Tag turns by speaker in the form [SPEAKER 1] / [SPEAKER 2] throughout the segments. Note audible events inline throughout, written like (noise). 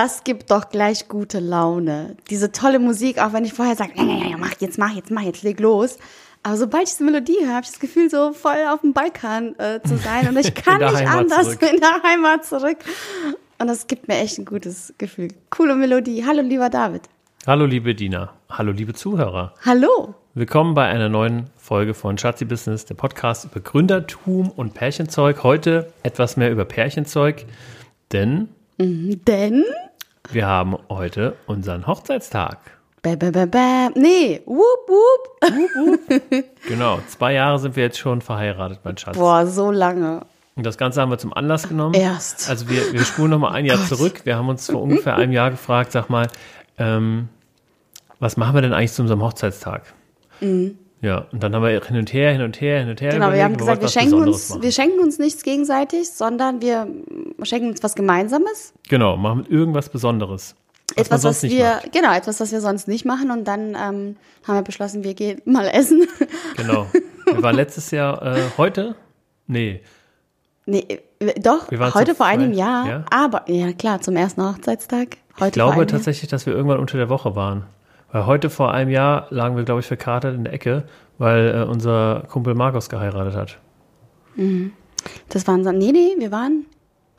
[SPEAKER 1] das gibt doch gleich gute Laune. Diese tolle Musik, auch wenn ich vorher sage, ja, ja, ja, mach jetzt, mach jetzt, mach jetzt, leg los. Aber sobald ich diese Melodie höre, habe ich das Gefühl, so voll auf dem Balkan äh, zu sein. Und ich (laughs) kann nicht
[SPEAKER 2] Heimat
[SPEAKER 1] anders
[SPEAKER 2] zurück.
[SPEAKER 1] in der Heimat zurück. Und das gibt mir echt ein gutes Gefühl. Coole Melodie. Hallo, lieber David.
[SPEAKER 2] Hallo liebe Dina, hallo liebe Zuhörer.
[SPEAKER 1] Hallo.
[SPEAKER 2] Willkommen bei einer neuen Folge von Schatzi Business, der Podcast über Gründertum und Pärchenzeug. Heute etwas mehr über Pärchenzeug, denn
[SPEAKER 1] Denn,
[SPEAKER 2] wir haben heute unseren Hochzeitstag.
[SPEAKER 1] bäh, bäh, bäh, bäh. nee, whoop, whoop. (laughs)
[SPEAKER 2] Genau, zwei Jahre sind wir jetzt schon verheiratet, mein Schatz.
[SPEAKER 1] Boah, so lange.
[SPEAKER 2] Und das Ganze haben wir zum Anlass genommen.
[SPEAKER 1] Erst.
[SPEAKER 2] Also wir, wir spulen noch mal ein Jahr zurück. Wir haben uns vor ungefähr einem Jahr gefragt, sag mal, ähm, was machen wir denn eigentlich zu unserem Hochzeitstag? Ja, und dann haben wir hin und her, hin und her, hin und her.
[SPEAKER 1] Genau, wir
[SPEAKER 2] überlegt,
[SPEAKER 1] haben
[SPEAKER 2] wir
[SPEAKER 1] gesagt,
[SPEAKER 2] wollten
[SPEAKER 1] wir schenken, uns,
[SPEAKER 2] machen.
[SPEAKER 1] wir schenken uns nichts gegenseitig, sondern wir schenken uns was Gemeinsames.
[SPEAKER 2] Genau, machen irgendwas Besonderes. Was
[SPEAKER 1] etwas, was wir,
[SPEAKER 2] macht.
[SPEAKER 1] genau, etwas, was wir sonst nicht machen. Und dann ähm, haben wir beschlossen, wir gehen mal essen. (laughs)
[SPEAKER 2] Genau. Wir waren letztes Jahr, äh, heute? Nee,
[SPEAKER 1] nee, äh, doch, heute vor einem Jahr.
[SPEAKER 2] ja?
[SPEAKER 1] Aber, ja klar, zum ersten Hochzeitstag. Heute
[SPEAKER 2] ich glaube tatsächlich, dass wir irgendwann unter der Woche waren. Weil heute vor einem Jahr lagen wir, glaube ich, verkatert in der Ecke, weil äh, unser Kumpel Markus geheiratet hat.
[SPEAKER 1] Jahr. Das waren so, nee, nee, wir waren,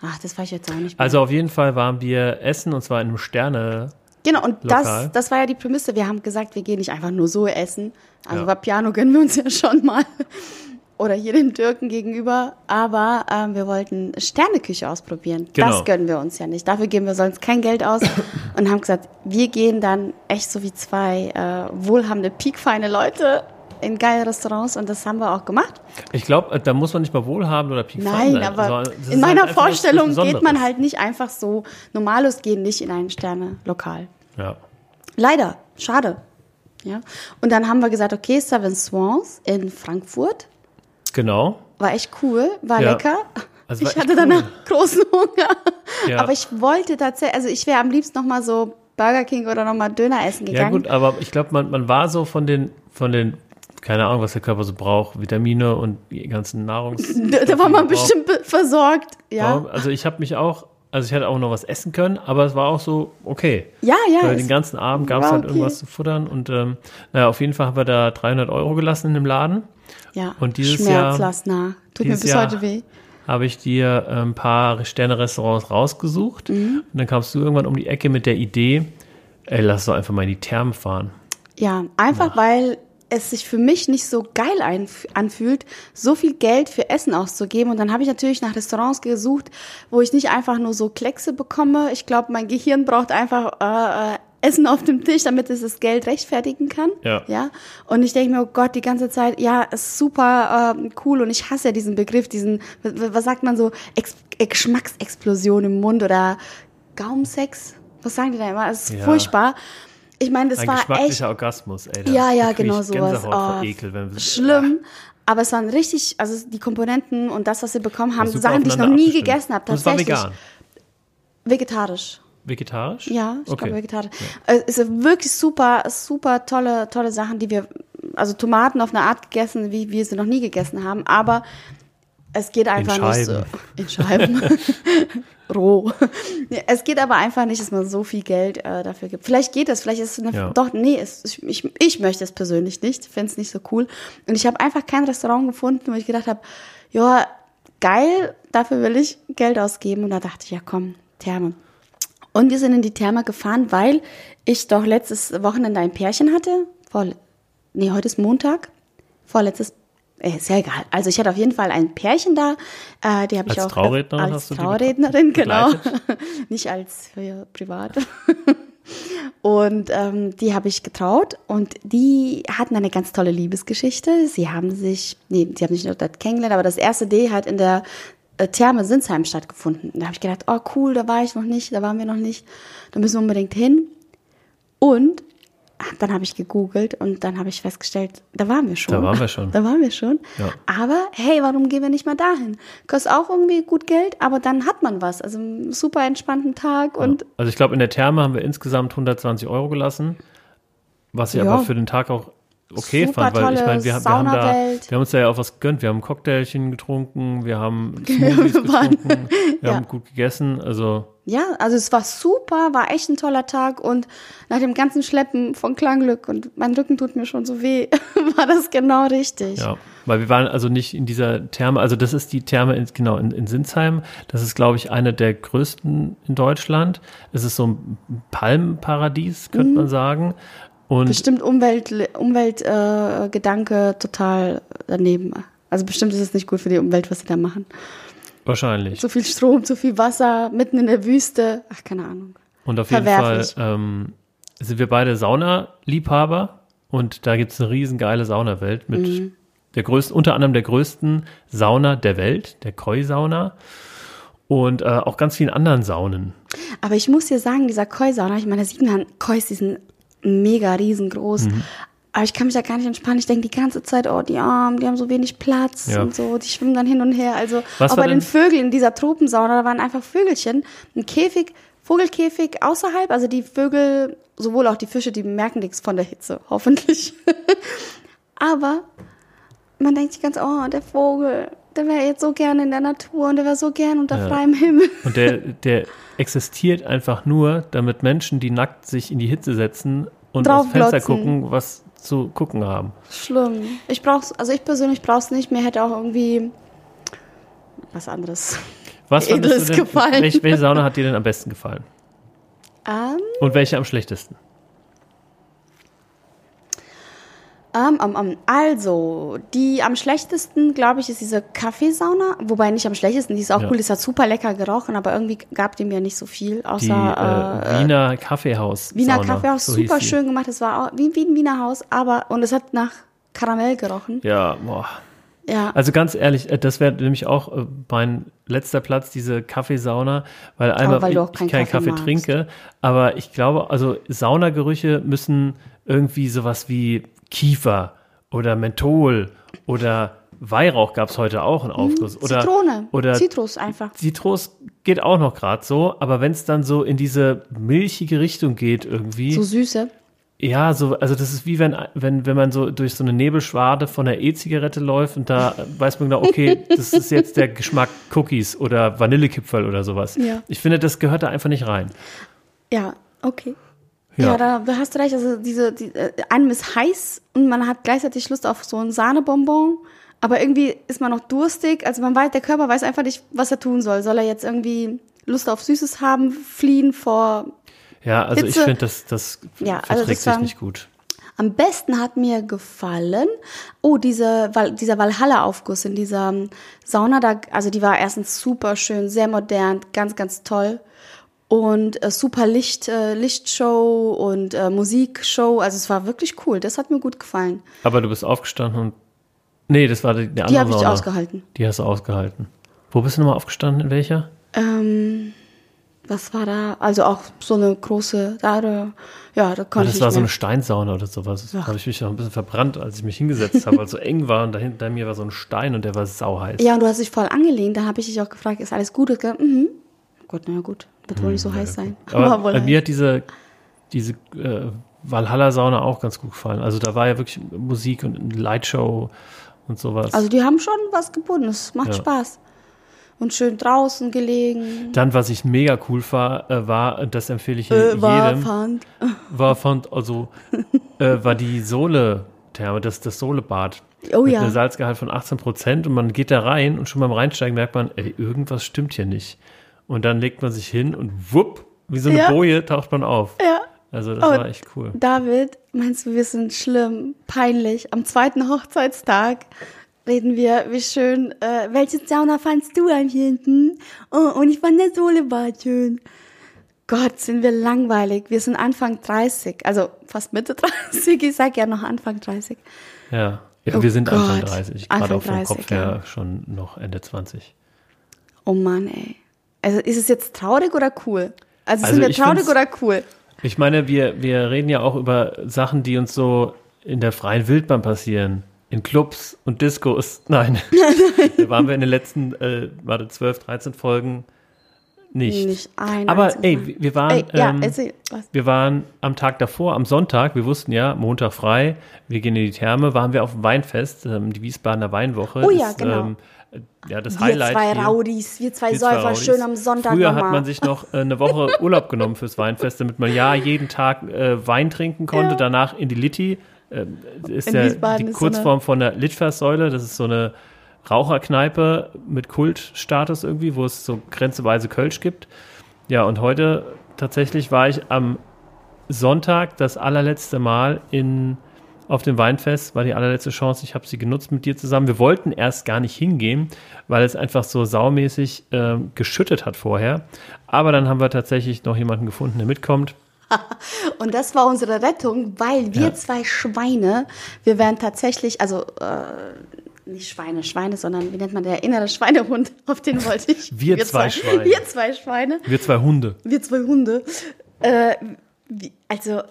[SPEAKER 1] ach, das weiß ich jetzt auch nicht mehr.
[SPEAKER 2] Also auf jeden Fall waren wir essen und zwar in einem Sterne.
[SPEAKER 1] Genau, und
[SPEAKER 2] Lokal.
[SPEAKER 1] das, das war ja die Prämisse. Wir haben gesagt, wir gehen nicht einfach nur so essen. Also
[SPEAKER 2] Ja.
[SPEAKER 1] Vapiano gönnen wir uns ja schon mal. Oder hier den Türken gegenüber. Aber ähm, wir wollten Sterneküche ausprobieren.
[SPEAKER 2] Genau.
[SPEAKER 1] Das gönnen wir uns ja nicht. Dafür geben wir sonst kein Geld aus. (laughs) und haben gesagt, wir gehen dann echt so wie zwei äh, wohlhabende, piekfeine Leute in geile Restaurants. Und das haben wir auch gemacht.
[SPEAKER 2] Ich glaube, da muss man nicht mal wohlhabend oder piekfein
[SPEAKER 1] Nein,
[SPEAKER 2] sein.
[SPEAKER 1] aber in
[SPEAKER 2] halt
[SPEAKER 1] meiner
[SPEAKER 2] was
[SPEAKER 1] Vorstellung geht man halt nicht einfach so. Normalos gehen nicht in ein Sternelokal.
[SPEAKER 2] Ja.
[SPEAKER 1] Leider, schade. Ja. Und dann haben wir gesagt, okay, Seven Swans in Frankfurt.
[SPEAKER 2] Genau.
[SPEAKER 1] War echt cool, war
[SPEAKER 2] Ja.
[SPEAKER 1] lecker.
[SPEAKER 2] Also war
[SPEAKER 1] ich hatte danach
[SPEAKER 2] cool.
[SPEAKER 1] großen Hunger.
[SPEAKER 2] Ja.
[SPEAKER 1] Aber ich wollte tatsächlich, also ich wäre am liebsten noch mal so Burger King oder noch mal Döner essen
[SPEAKER 2] Ja
[SPEAKER 1] gegangen.
[SPEAKER 2] gut, aber ich glaube, man, man war so von den, von den, keine Ahnung, was der Körper so braucht, Vitamine und die ganzen Nahrungs. (laughs)
[SPEAKER 1] da, war man
[SPEAKER 2] braucht.
[SPEAKER 1] bestimmt be- versorgt. Ja,
[SPEAKER 2] Also ich habe mich auch, also ich hätte auch noch was essen können, aber es war auch so okay.
[SPEAKER 1] ja, ja.
[SPEAKER 2] Weil den ganzen Abend gab es halt
[SPEAKER 1] okay.
[SPEAKER 2] irgendwas zu futtern und ähm, naja, auf jeden Fall haben wir da 300 Euro gelassen in dem Laden.
[SPEAKER 1] ja.
[SPEAKER 2] und dieses Jahr-.
[SPEAKER 1] Tut
[SPEAKER 2] dieses
[SPEAKER 1] mir bis
[SPEAKER 2] Jahr-
[SPEAKER 1] heute weh.
[SPEAKER 2] Habe ich dir äh, ein paar Sterne-Restaurants rausgesucht
[SPEAKER 1] Mhm.
[SPEAKER 2] und dann kamst du irgendwann um die Ecke mit der Idee, ey, lass doch einfach mal in die Thermen fahren.
[SPEAKER 1] Ja, einfach weil es sich für mich nicht so geil anfühlt, so viel Geld für Essen auszugeben. Und dann habe ich natürlich nach Restaurants gesucht, wo ich nicht einfach nur so Kleckse bekomme. Ich glaube, mein Gehirn braucht einfach äh, äh, Essen auf dem Tisch, damit es das Geld rechtfertigen kann.
[SPEAKER 2] Ja.
[SPEAKER 1] ja? Und ich denke mir, oh Gott, die ganze Zeit, ja, ist super ähm, cool. Und ich hasse ja diesen Begriff, diesen, was sagt man so, Ex äh, Geschmacksexplosion im Mund oder Gaumsex. Was sagen die da immer? Es ist
[SPEAKER 2] Ja.
[SPEAKER 1] furchtbar. Ich meine, das
[SPEAKER 2] Ein
[SPEAKER 1] war echt
[SPEAKER 2] geschmacklicher Orgasmus, ey. da-
[SPEAKER 1] ja, ja, genau sowas. Oh,
[SPEAKER 2] Ekel, wenn wir-
[SPEAKER 1] schlimm. Aber es waren richtig, also die Komponenten und das, was wir bekommen haben, Sachen, die ich noch nie
[SPEAKER 2] abgestimmt.
[SPEAKER 1] gegessen habe.
[SPEAKER 2] Und es war
[SPEAKER 1] Tatsächlich.
[SPEAKER 2] vegan.
[SPEAKER 1] Vegetarisch.
[SPEAKER 2] Vegetarisch?
[SPEAKER 1] Ja, ich
[SPEAKER 2] okay.
[SPEAKER 1] glaube vegetarisch. Äh, Es ist wirklich super, super tolle, tolle Sachen, die wir, also Tomaten auf eine Art gegessen, wie wir sie noch nie gegessen haben. Aber es geht einfach nicht so. In Scheiben. (laughs) Roh. Es geht aber einfach nicht, dass man so viel Geld äh, dafür gibt. Vielleicht geht es, vielleicht ist es eine,
[SPEAKER 2] Ja.
[SPEAKER 1] doch, nee, es, ich, ich, ich möchte es persönlich nicht, fände es nicht so cool. Und ich habe einfach kein Restaurant gefunden, wo ich gedacht habe, ja, geil, dafür will ich Geld ausgeben. Und da dachte ich, ja komm, Therme. Und wir sind in die Therme gefahren, weil ich doch letztes Wochenende ein Pärchen hatte. Vor, nee, heute ist Montag. Vorletztes, ist ja egal. Also ich hatte auf jeden Fall ein Pärchen da. Äh, die habe ich
[SPEAKER 2] Als
[SPEAKER 1] auch
[SPEAKER 2] Traurednerin
[SPEAKER 1] als Traurednerin, genau. (laughs) Nicht als für privat. (laughs) Und ähm, die habe ich getraut und die hatten eine ganz tolle Liebesgeschichte. Sie haben sich, nee, sie haben sich nur dort kennengelernt, aber das erste D hat in der äh, Therme Sinsheim stattgefunden. Da habe ich gedacht, oh cool, da war ich noch nicht, da waren wir noch nicht, da müssen wir unbedingt hin. Und dann habe ich gegoogelt und dann habe ich festgestellt, da waren wir schon.
[SPEAKER 2] Da waren wir schon. (laughs)
[SPEAKER 1] Da waren wir schon.
[SPEAKER 2] Ja.
[SPEAKER 1] Aber hey, warum gehen wir nicht mal dahin? Kostet auch irgendwie gut Geld, aber dann hat man was. Also einen super entspannten Tag und
[SPEAKER 2] Also ich glaube, in der Therme haben wir insgesamt 120 Euro gelassen, was sich
[SPEAKER 1] Ja.
[SPEAKER 2] aber für den Tag auch okay
[SPEAKER 1] Super
[SPEAKER 2] fand, weil ich meine, wir, haben- wir haben da, wir haben uns da ja auch was gegönnt. Wir haben ein Cocktailchen getrunken, wir haben (laughs) Smoothies getrunken, wir (laughs)
[SPEAKER 1] Ja.
[SPEAKER 2] haben gut gegessen. Also
[SPEAKER 1] Ja, also es war super, war echt ein toller Tag und nach dem ganzen Schleppen von Klangglück und mein Rücken tut mir schon so weh, (laughs) war das genau richtig.
[SPEAKER 2] ja, weil wir waren also nicht in dieser Therme. Also das ist die Therme in, genau in, in Sinsheim. Das ist glaube ich eine der größten in Deutschland. Es ist so ein Palmenparadies,
[SPEAKER 1] Mhm.
[SPEAKER 2] könnte man sagen. Und
[SPEAKER 1] Bestimmt Umwelt, Umweltgedanke äh, Gedanke total daneben. Also bestimmt ist es nicht gut für die Umwelt, was sie da machen.
[SPEAKER 2] Wahrscheinlich.
[SPEAKER 1] Zu viel Strom, zu viel Wasser, mitten in der Wüste. Ach, keine Ahnung.
[SPEAKER 2] Und auf jeden Fall ähm, sind wir beide Saunaliebhaber und da gibt es eine riesengeile Saunawelt mit
[SPEAKER 1] Mhm.
[SPEAKER 2] der größten, unter anderem der größten Sauna der Welt, der Koi-Sauna und äh, auch ganz vielen anderen Saunen.
[SPEAKER 1] Aber ich muss dir sagen, dieser Koi-Sauna, ich meine, da sieht man Kois, die sind mega riesengroß.
[SPEAKER 2] Mhm.
[SPEAKER 1] Aber ich kann mich da gar nicht entspannen. Ich denke die ganze Zeit, oh, die Armen, die haben so wenig Platz
[SPEAKER 2] Ja.
[SPEAKER 1] und so. Die schwimmen dann hin und her. Also
[SPEAKER 2] Was
[SPEAKER 1] auch bei den
[SPEAKER 2] denn-
[SPEAKER 1] Vögeln in dieser Tropensauna, da waren einfach Vögelchen. Ein Käfig, Vogelkäfig außerhalb. Also die Vögel, sowohl auch die Fische, die merken nichts von der Hitze, (laughs) hoffentlich. Aber man denkt sich ganz, oh, der Vogel, der wäre jetzt so gerne in der Natur und der wäre so gern unter
[SPEAKER 2] Ja.
[SPEAKER 1] freiem Himmel. (laughs)
[SPEAKER 2] Und der, der existiert einfach nur, damit Menschen, die nackt sich in die Hitze setzen und dem Fenster gucken, was zu gucken haben.
[SPEAKER 1] Schlimm. Ich brauch's, also ich persönlich brauch's nicht. Mir hätte auch irgendwie was anderes.
[SPEAKER 2] Was
[SPEAKER 1] Edles
[SPEAKER 2] fandest du denn,
[SPEAKER 1] gefallen.
[SPEAKER 2] welche, welche Sauna hat dir denn am besten gefallen?
[SPEAKER 1] Ähm,
[SPEAKER 2] Und welche am schlechtesten?
[SPEAKER 1] Ähm, ähm, ähm, also, die am schlechtesten, glaube ich, ist diese Kaffeesauna. Wobei nicht am schlechtesten, die ist auch
[SPEAKER 2] Ja.
[SPEAKER 1] cool, die hat super lecker gerochen, aber irgendwie gab die mir nicht so viel,
[SPEAKER 2] Die
[SPEAKER 1] außer
[SPEAKER 2] äh, Wiener Kaffeehaus.
[SPEAKER 1] Wiener
[SPEAKER 2] Sauna,
[SPEAKER 1] Kaffeehaus,
[SPEAKER 2] so
[SPEAKER 1] super schön gemacht. Das war auch wie, wie ein Wiener Haus, aber, und es hat nach Karamell gerochen.
[SPEAKER 2] Ja, boah.
[SPEAKER 1] Ja.
[SPEAKER 2] Also ganz ehrlich, äh, das wäre nämlich auch äh, mein letzter Platz, diese Kaffeesauna, weil einmal
[SPEAKER 1] weil
[SPEAKER 2] ich,
[SPEAKER 1] keinen Kaffee
[SPEAKER 2] Kaffee trinke, aber ich glaube, also Saunagerüche müssen irgendwie sowas wie Kiefer oder Menthol oder Weihrauch gab es heute auch einen Aufguss. Oder,
[SPEAKER 1] Mhm. Zitrone,
[SPEAKER 2] oder
[SPEAKER 1] Zitrus einfach.
[SPEAKER 2] Zitrus geht auch noch gerade so, aber wenn es dann so in diese milchige Richtung geht irgendwie,
[SPEAKER 1] So süße.
[SPEAKER 2] ja, so, also das ist wie wenn, wenn, wenn man so durch so eine Nebelschwade von der E-Zigarette läuft und da weiß man genau, okay, (laughs) das ist jetzt der Geschmack Cookies oder Vanillekipferl oder sowas.
[SPEAKER 1] Ja.
[SPEAKER 2] Ich finde, das gehört da einfach nicht rein.
[SPEAKER 1] Ja, okay. Ja, da, da hast du recht. Also diese, die, äh, einem ist heiß und man hat gleichzeitig Lust auf so ein Sahnebonbon, aber irgendwie ist man noch durstig. Also man weiß, der Körper weiß einfach nicht, was er tun soll. Soll er jetzt irgendwie Lust auf Süßes haben, fliehen vor.
[SPEAKER 2] Ja, also ich
[SPEAKER 1] Hitze-
[SPEAKER 2] finde, das, das
[SPEAKER 1] Ja, also
[SPEAKER 2] verträgt
[SPEAKER 1] das
[SPEAKER 2] sich nicht gut.
[SPEAKER 1] Am besten hat mir gefallen, oh, diese, dieser Valhalla-Aufguss in dieser ähm, Sauna, da, also die war erstens super schön, sehr modern, ganz, ganz toll. Und äh, super Licht, äh, Lichtshow und äh, Musikshow. Also es war wirklich cool. Das hat mir gut gefallen.
[SPEAKER 2] Aber du bist aufgestanden und. Nee, das war die, die andere
[SPEAKER 1] Die habe ich
[SPEAKER 2] Sauna.
[SPEAKER 1] ausgehalten.
[SPEAKER 2] Die hast du ausgehalten. Wo bist du nochmal aufgestanden? In welcher?
[SPEAKER 1] Ähm, was war da? Also auch so eine große, da, da ja, da konnte
[SPEAKER 2] das
[SPEAKER 1] ich
[SPEAKER 2] war
[SPEAKER 1] nicht
[SPEAKER 2] so eine. Steinsauna oder sowas. Da habe ich mich noch ein bisschen verbrannt, als ich mich hingesetzt habe, weil es so eng war und dahinter mir war so ein Stein und der war sauheiß.
[SPEAKER 1] Ja, und du hast dich voll angelehnt. Da habe ich dich auch gefragt, ist alles gut? Und gesagt, Mhm. Gut, na ja, gut. Wohl nicht so heiß sein.
[SPEAKER 2] Hm, Aber (laughs)
[SPEAKER 1] wohl
[SPEAKER 2] bei mir hat diese, diese äh, Valhalla-Sauna auch ganz gut gefallen. Also da war ja wirklich Musik und eine Lightshow und sowas.
[SPEAKER 1] Also die haben schon was gebunden. Es macht
[SPEAKER 2] Ja.
[SPEAKER 1] Spaß. Und schön draußen gelegen.
[SPEAKER 2] Dann, was ich mega cool war, äh, war, das empfehle ich jedem,
[SPEAKER 1] fand. (laughs)
[SPEAKER 2] war fand, also, äh, war die Sohle-Therme, das, das Sohlebad.
[SPEAKER 1] Oh
[SPEAKER 2] mit
[SPEAKER 1] ja.
[SPEAKER 2] einem Salzgehalt von 18 Prozent und man geht da rein und schon beim Reinsteigen merkt man, ey, irgendwas stimmt hier nicht. Und dann legt man sich hin und wupp, wie so eine
[SPEAKER 1] Ja.
[SPEAKER 2] Boje taucht man auf.
[SPEAKER 1] Ja.
[SPEAKER 2] Also das
[SPEAKER 1] Oh.
[SPEAKER 2] war echt cool.
[SPEAKER 1] David, meinst du, wir sind schlimm, peinlich? Am zweiten Hochzeitstag reden wir, wie schön, äh, welche Sauna fandst du am hinten? Oh, und ich fand das Solebad schön. Gott, sind wir langweilig. Wir sind Anfang 30, also fast Mitte (laughs) 30. Ich sag ja noch Anfang 30.
[SPEAKER 2] Ja. ja
[SPEAKER 1] Oh
[SPEAKER 2] wir sind Anfang
[SPEAKER 1] Gott.
[SPEAKER 2] 30,
[SPEAKER 1] Anfang
[SPEAKER 2] gerade auch vom
[SPEAKER 1] 30,
[SPEAKER 2] Kopf her
[SPEAKER 1] ja.
[SPEAKER 2] schon noch Ende 20.
[SPEAKER 1] Oh Mann, ey. Also ist es jetzt traurig oder cool? Also,
[SPEAKER 2] Also
[SPEAKER 1] sind wir traurig oder cool?
[SPEAKER 2] Ich meine, wir, wir reden ja auch über Sachen, die uns so in der freien Wildbahn passieren. In Clubs und Discos. (laughs) (laughs) Nein. da waren wir in den letzten, äh, warte, 12, 13 Folgen nicht.
[SPEAKER 1] Nicht ein
[SPEAKER 2] Aber ey, wir- waren,
[SPEAKER 1] Ey, ja,
[SPEAKER 2] ähm,
[SPEAKER 1] erzähl,
[SPEAKER 2] wir waren am Tag davor, am Sonntag, wir wussten ja, Montag frei, wir gehen in die Therme, waren wir auf dem Weinfest, ähm, die Wiesbadener Weinwoche.
[SPEAKER 1] Oh ja,
[SPEAKER 2] ist,
[SPEAKER 1] genau.
[SPEAKER 2] ähm, ja, das
[SPEAKER 1] Wir
[SPEAKER 2] Highlight
[SPEAKER 1] zwei
[SPEAKER 2] hier.
[SPEAKER 1] Raudis, wir zwei
[SPEAKER 2] Wir zwei
[SPEAKER 1] Säufer,
[SPEAKER 2] Raudis.
[SPEAKER 1] schön am Sonntag
[SPEAKER 2] Früher hat man sich noch äh, eine Woche (laughs) Urlaub genommen fürs Weinfest, damit man ja jeden Tag äh, Wein trinken konnte,
[SPEAKER 1] Ja.
[SPEAKER 2] danach in die Litti. Ähm, ist
[SPEAKER 1] In
[SPEAKER 2] ja
[SPEAKER 1] Wiesbaden
[SPEAKER 2] die
[SPEAKER 1] ist so
[SPEAKER 2] Kurzform von der Litfaßsäule. Das ist so eine Raucherkneipe mit Kultstatus irgendwie, wo es so grenzeweise Kölsch gibt. Ja, und heute tatsächlich war ich am Sonntag das allerletzte Mal in, auf dem Weinfest, war die allerletzte Chance. Ich habe sie genutzt mit dir zusammen. Wir wollten erst gar nicht hingehen, weil es einfach so saumäßig ähm, geschüttet hat vorher. Aber dann haben wir tatsächlich noch jemanden gefunden, der mitkommt. (laughs)
[SPEAKER 1] Und das war unsere Rettung, weil wir
[SPEAKER 2] Ja.
[SPEAKER 1] zwei Schweine, wir wären tatsächlich, also äh, nicht Schweine, Schweine, sondern wie nennt man der innere Schweinehund, (laughs) auf den wollte ich.
[SPEAKER 2] Wir zwei Schweine.
[SPEAKER 1] Wir zwei Schweine,
[SPEAKER 2] Wir zwei Hunde.
[SPEAKER 1] wir zwei Hunde. Äh, wie, also,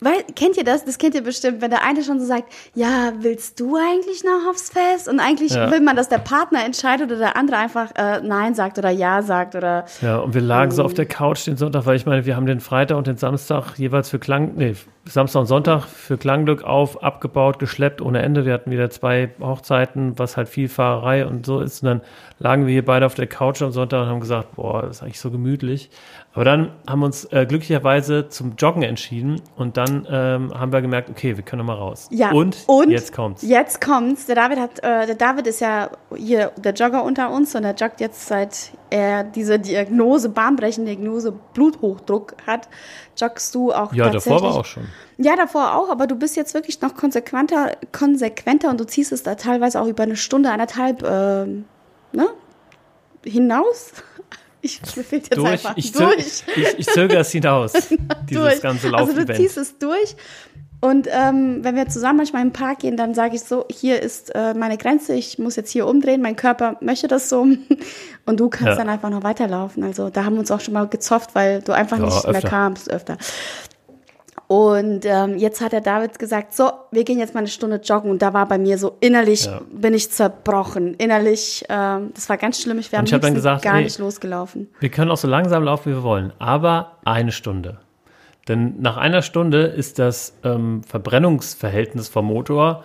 [SPEAKER 1] weil, kennt ihr das? Das kennt ihr bestimmt, wenn der eine schon so sagt, ja, willst du eigentlich noch aufs Fest? Und eigentlich
[SPEAKER 2] Ja.
[SPEAKER 1] will man, dass der Partner entscheidet oder der andere einfach äh, Nein sagt oder Ja sagt oder
[SPEAKER 2] Ja, und wir lagen so auf der Couch den Sonntag, weil ich meine, wir haben den Freitag und den Samstag jeweils für Klang, nee, Samstag und Sonntag für Klangglück auf, abgebaut, geschleppt ohne Ende. Wir hatten wieder zwei Hochzeiten, was halt viel Fahrerei und so ist. Und dann lagen wir hier beide auf der Couch am Sonntag und haben gesagt, boah, das ist eigentlich so gemütlich. Aber dann haben wir uns äh, glücklicherweise zum Joggen entschieden und dann ähm, haben wir gemerkt, okay, wir können mal raus.
[SPEAKER 1] Ja,
[SPEAKER 2] und,
[SPEAKER 1] und
[SPEAKER 2] jetzt kommt's.
[SPEAKER 1] Jetzt kommt's. Der David hat, äh, der David ist ja hier der Jogger unter uns und der joggt jetzt seit er diese Diagnose, bahnbrechende Diagnose Bluthochdruck hat, joggst du auch
[SPEAKER 2] Ja,
[SPEAKER 1] tatsächlich.
[SPEAKER 2] davor war auch schon.
[SPEAKER 1] Ja, davor auch, aber du bist jetzt wirklich noch konsequenter, konsequenter und du ziehst es da teilweise auch über eine Stunde, eineinhalb, ähm, ne? Hinaus. Ich mir fehlt jetzt
[SPEAKER 2] Durch,
[SPEAKER 1] einfach
[SPEAKER 2] ich,
[SPEAKER 1] durch.
[SPEAKER 2] ich, ich zögere es hinaus, (laughs) dieses
[SPEAKER 1] durch.
[SPEAKER 2] ganze
[SPEAKER 1] Also du ziehst es durch. Und ähm, wenn wir zusammen manchmal im Park gehen, dann sage ich so, hier ist äh, meine Grenze, ich muss jetzt hier umdrehen, mein Körper möchte das so. (laughs) Und du kannst
[SPEAKER 2] Ja.
[SPEAKER 1] dann einfach noch weiterlaufen. Also da haben wir uns auch schon mal gezofft, weil du einfach
[SPEAKER 2] Ja,
[SPEAKER 1] nicht mehr
[SPEAKER 2] öfter.
[SPEAKER 1] kamst öfter. Und ähm, jetzt hat der David gesagt, so, wir gehen jetzt mal eine Stunde joggen. Und da war bei mir so innerlich,
[SPEAKER 2] Ja.
[SPEAKER 1] bin ich zerbrochen. Innerlich, ähm, das war ganz schlimm. Ich wäre am liebsten
[SPEAKER 2] gesagt,
[SPEAKER 1] gar
[SPEAKER 2] ey,
[SPEAKER 1] nicht losgelaufen.
[SPEAKER 2] Wir können auch so langsam laufen, wie wir wollen, aber eine Stunde. Denn nach einer Stunde ist das ähm, Verbrennungsverhältnis vom Motor,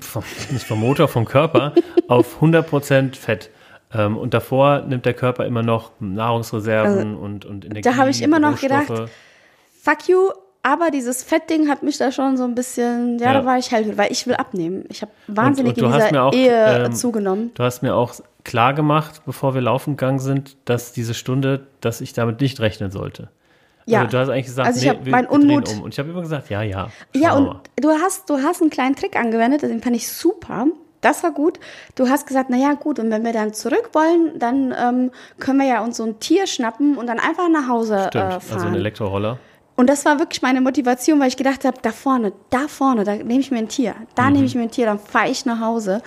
[SPEAKER 2] vom, nicht vom Motor, vom Körper, (laughs) auf 100% Fett. Ähm, und davor nimmt der Körper immer noch Nahrungsreserven und, und Energie.
[SPEAKER 1] Also, hab ich immer noch
[SPEAKER 2] Rohstoffe.
[SPEAKER 1] gedacht, Fuck you, aber dieses Fettding hat mich da schon so ein bisschen, ja,
[SPEAKER 2] Ja.
[SPEAKER 1] da war ich hellhörig, weil ich will abnehmen. Ich habe wahnsinnig
[SPEAKER 2] und du
[SPEAKER 1] in dieser
[SPEAKER 2] auch,
[SPEAKER 1] Ehe
[SPEAKER 2] ähm,
[SPEAKER 1] zugenommen.
[SPEAKER 2] Du hast mir auch klar gemacht, bevor wir laufen gegangen sind, dass diese Stunde, dass ich damit nicht rechnen sollte.
[SPEAKER 1] Ja.
[SPEAKER 2] Also du hast eigentlich gesagt,
[SPEAKER 1] Also ich
[SPEAKER 2] nee, wir, drehen
[SPEAKER 1] Unmut-
[SPEAKER 2] um. Und ich habe immer gesagt, ja, ja.
[SPEAKER 1] Ja, und
[SPEAKER 2] mal.
[SPEAKER 1] du hast, du hast einen kleinen Trick angewendet, den fand ich super. Das war gut. Du hast gesagt, na ja, gut, und wenn wir dann zurück wollen, dann ähm, können wir ja uns so ein Tier schnappen und dann einfach nach Hause
[SPEAKER 2] Stimmt,
[SPEAKER 1] äh,
[SPEAKER 2] also ein
[SPEAKER 1] fahren.
[SPEAKER 2] Elektroroller.
[SPEAKER 1] Und das war wirklich meine Motivation, weil ich gedacht habe, da vorne, da vorne, da nehme ich mir ein Tier. Da
[SPEAKER 2] Mhm.
[SPEAKER 1] nehme ich mir ein Tier, dann fahre ich nach Hause.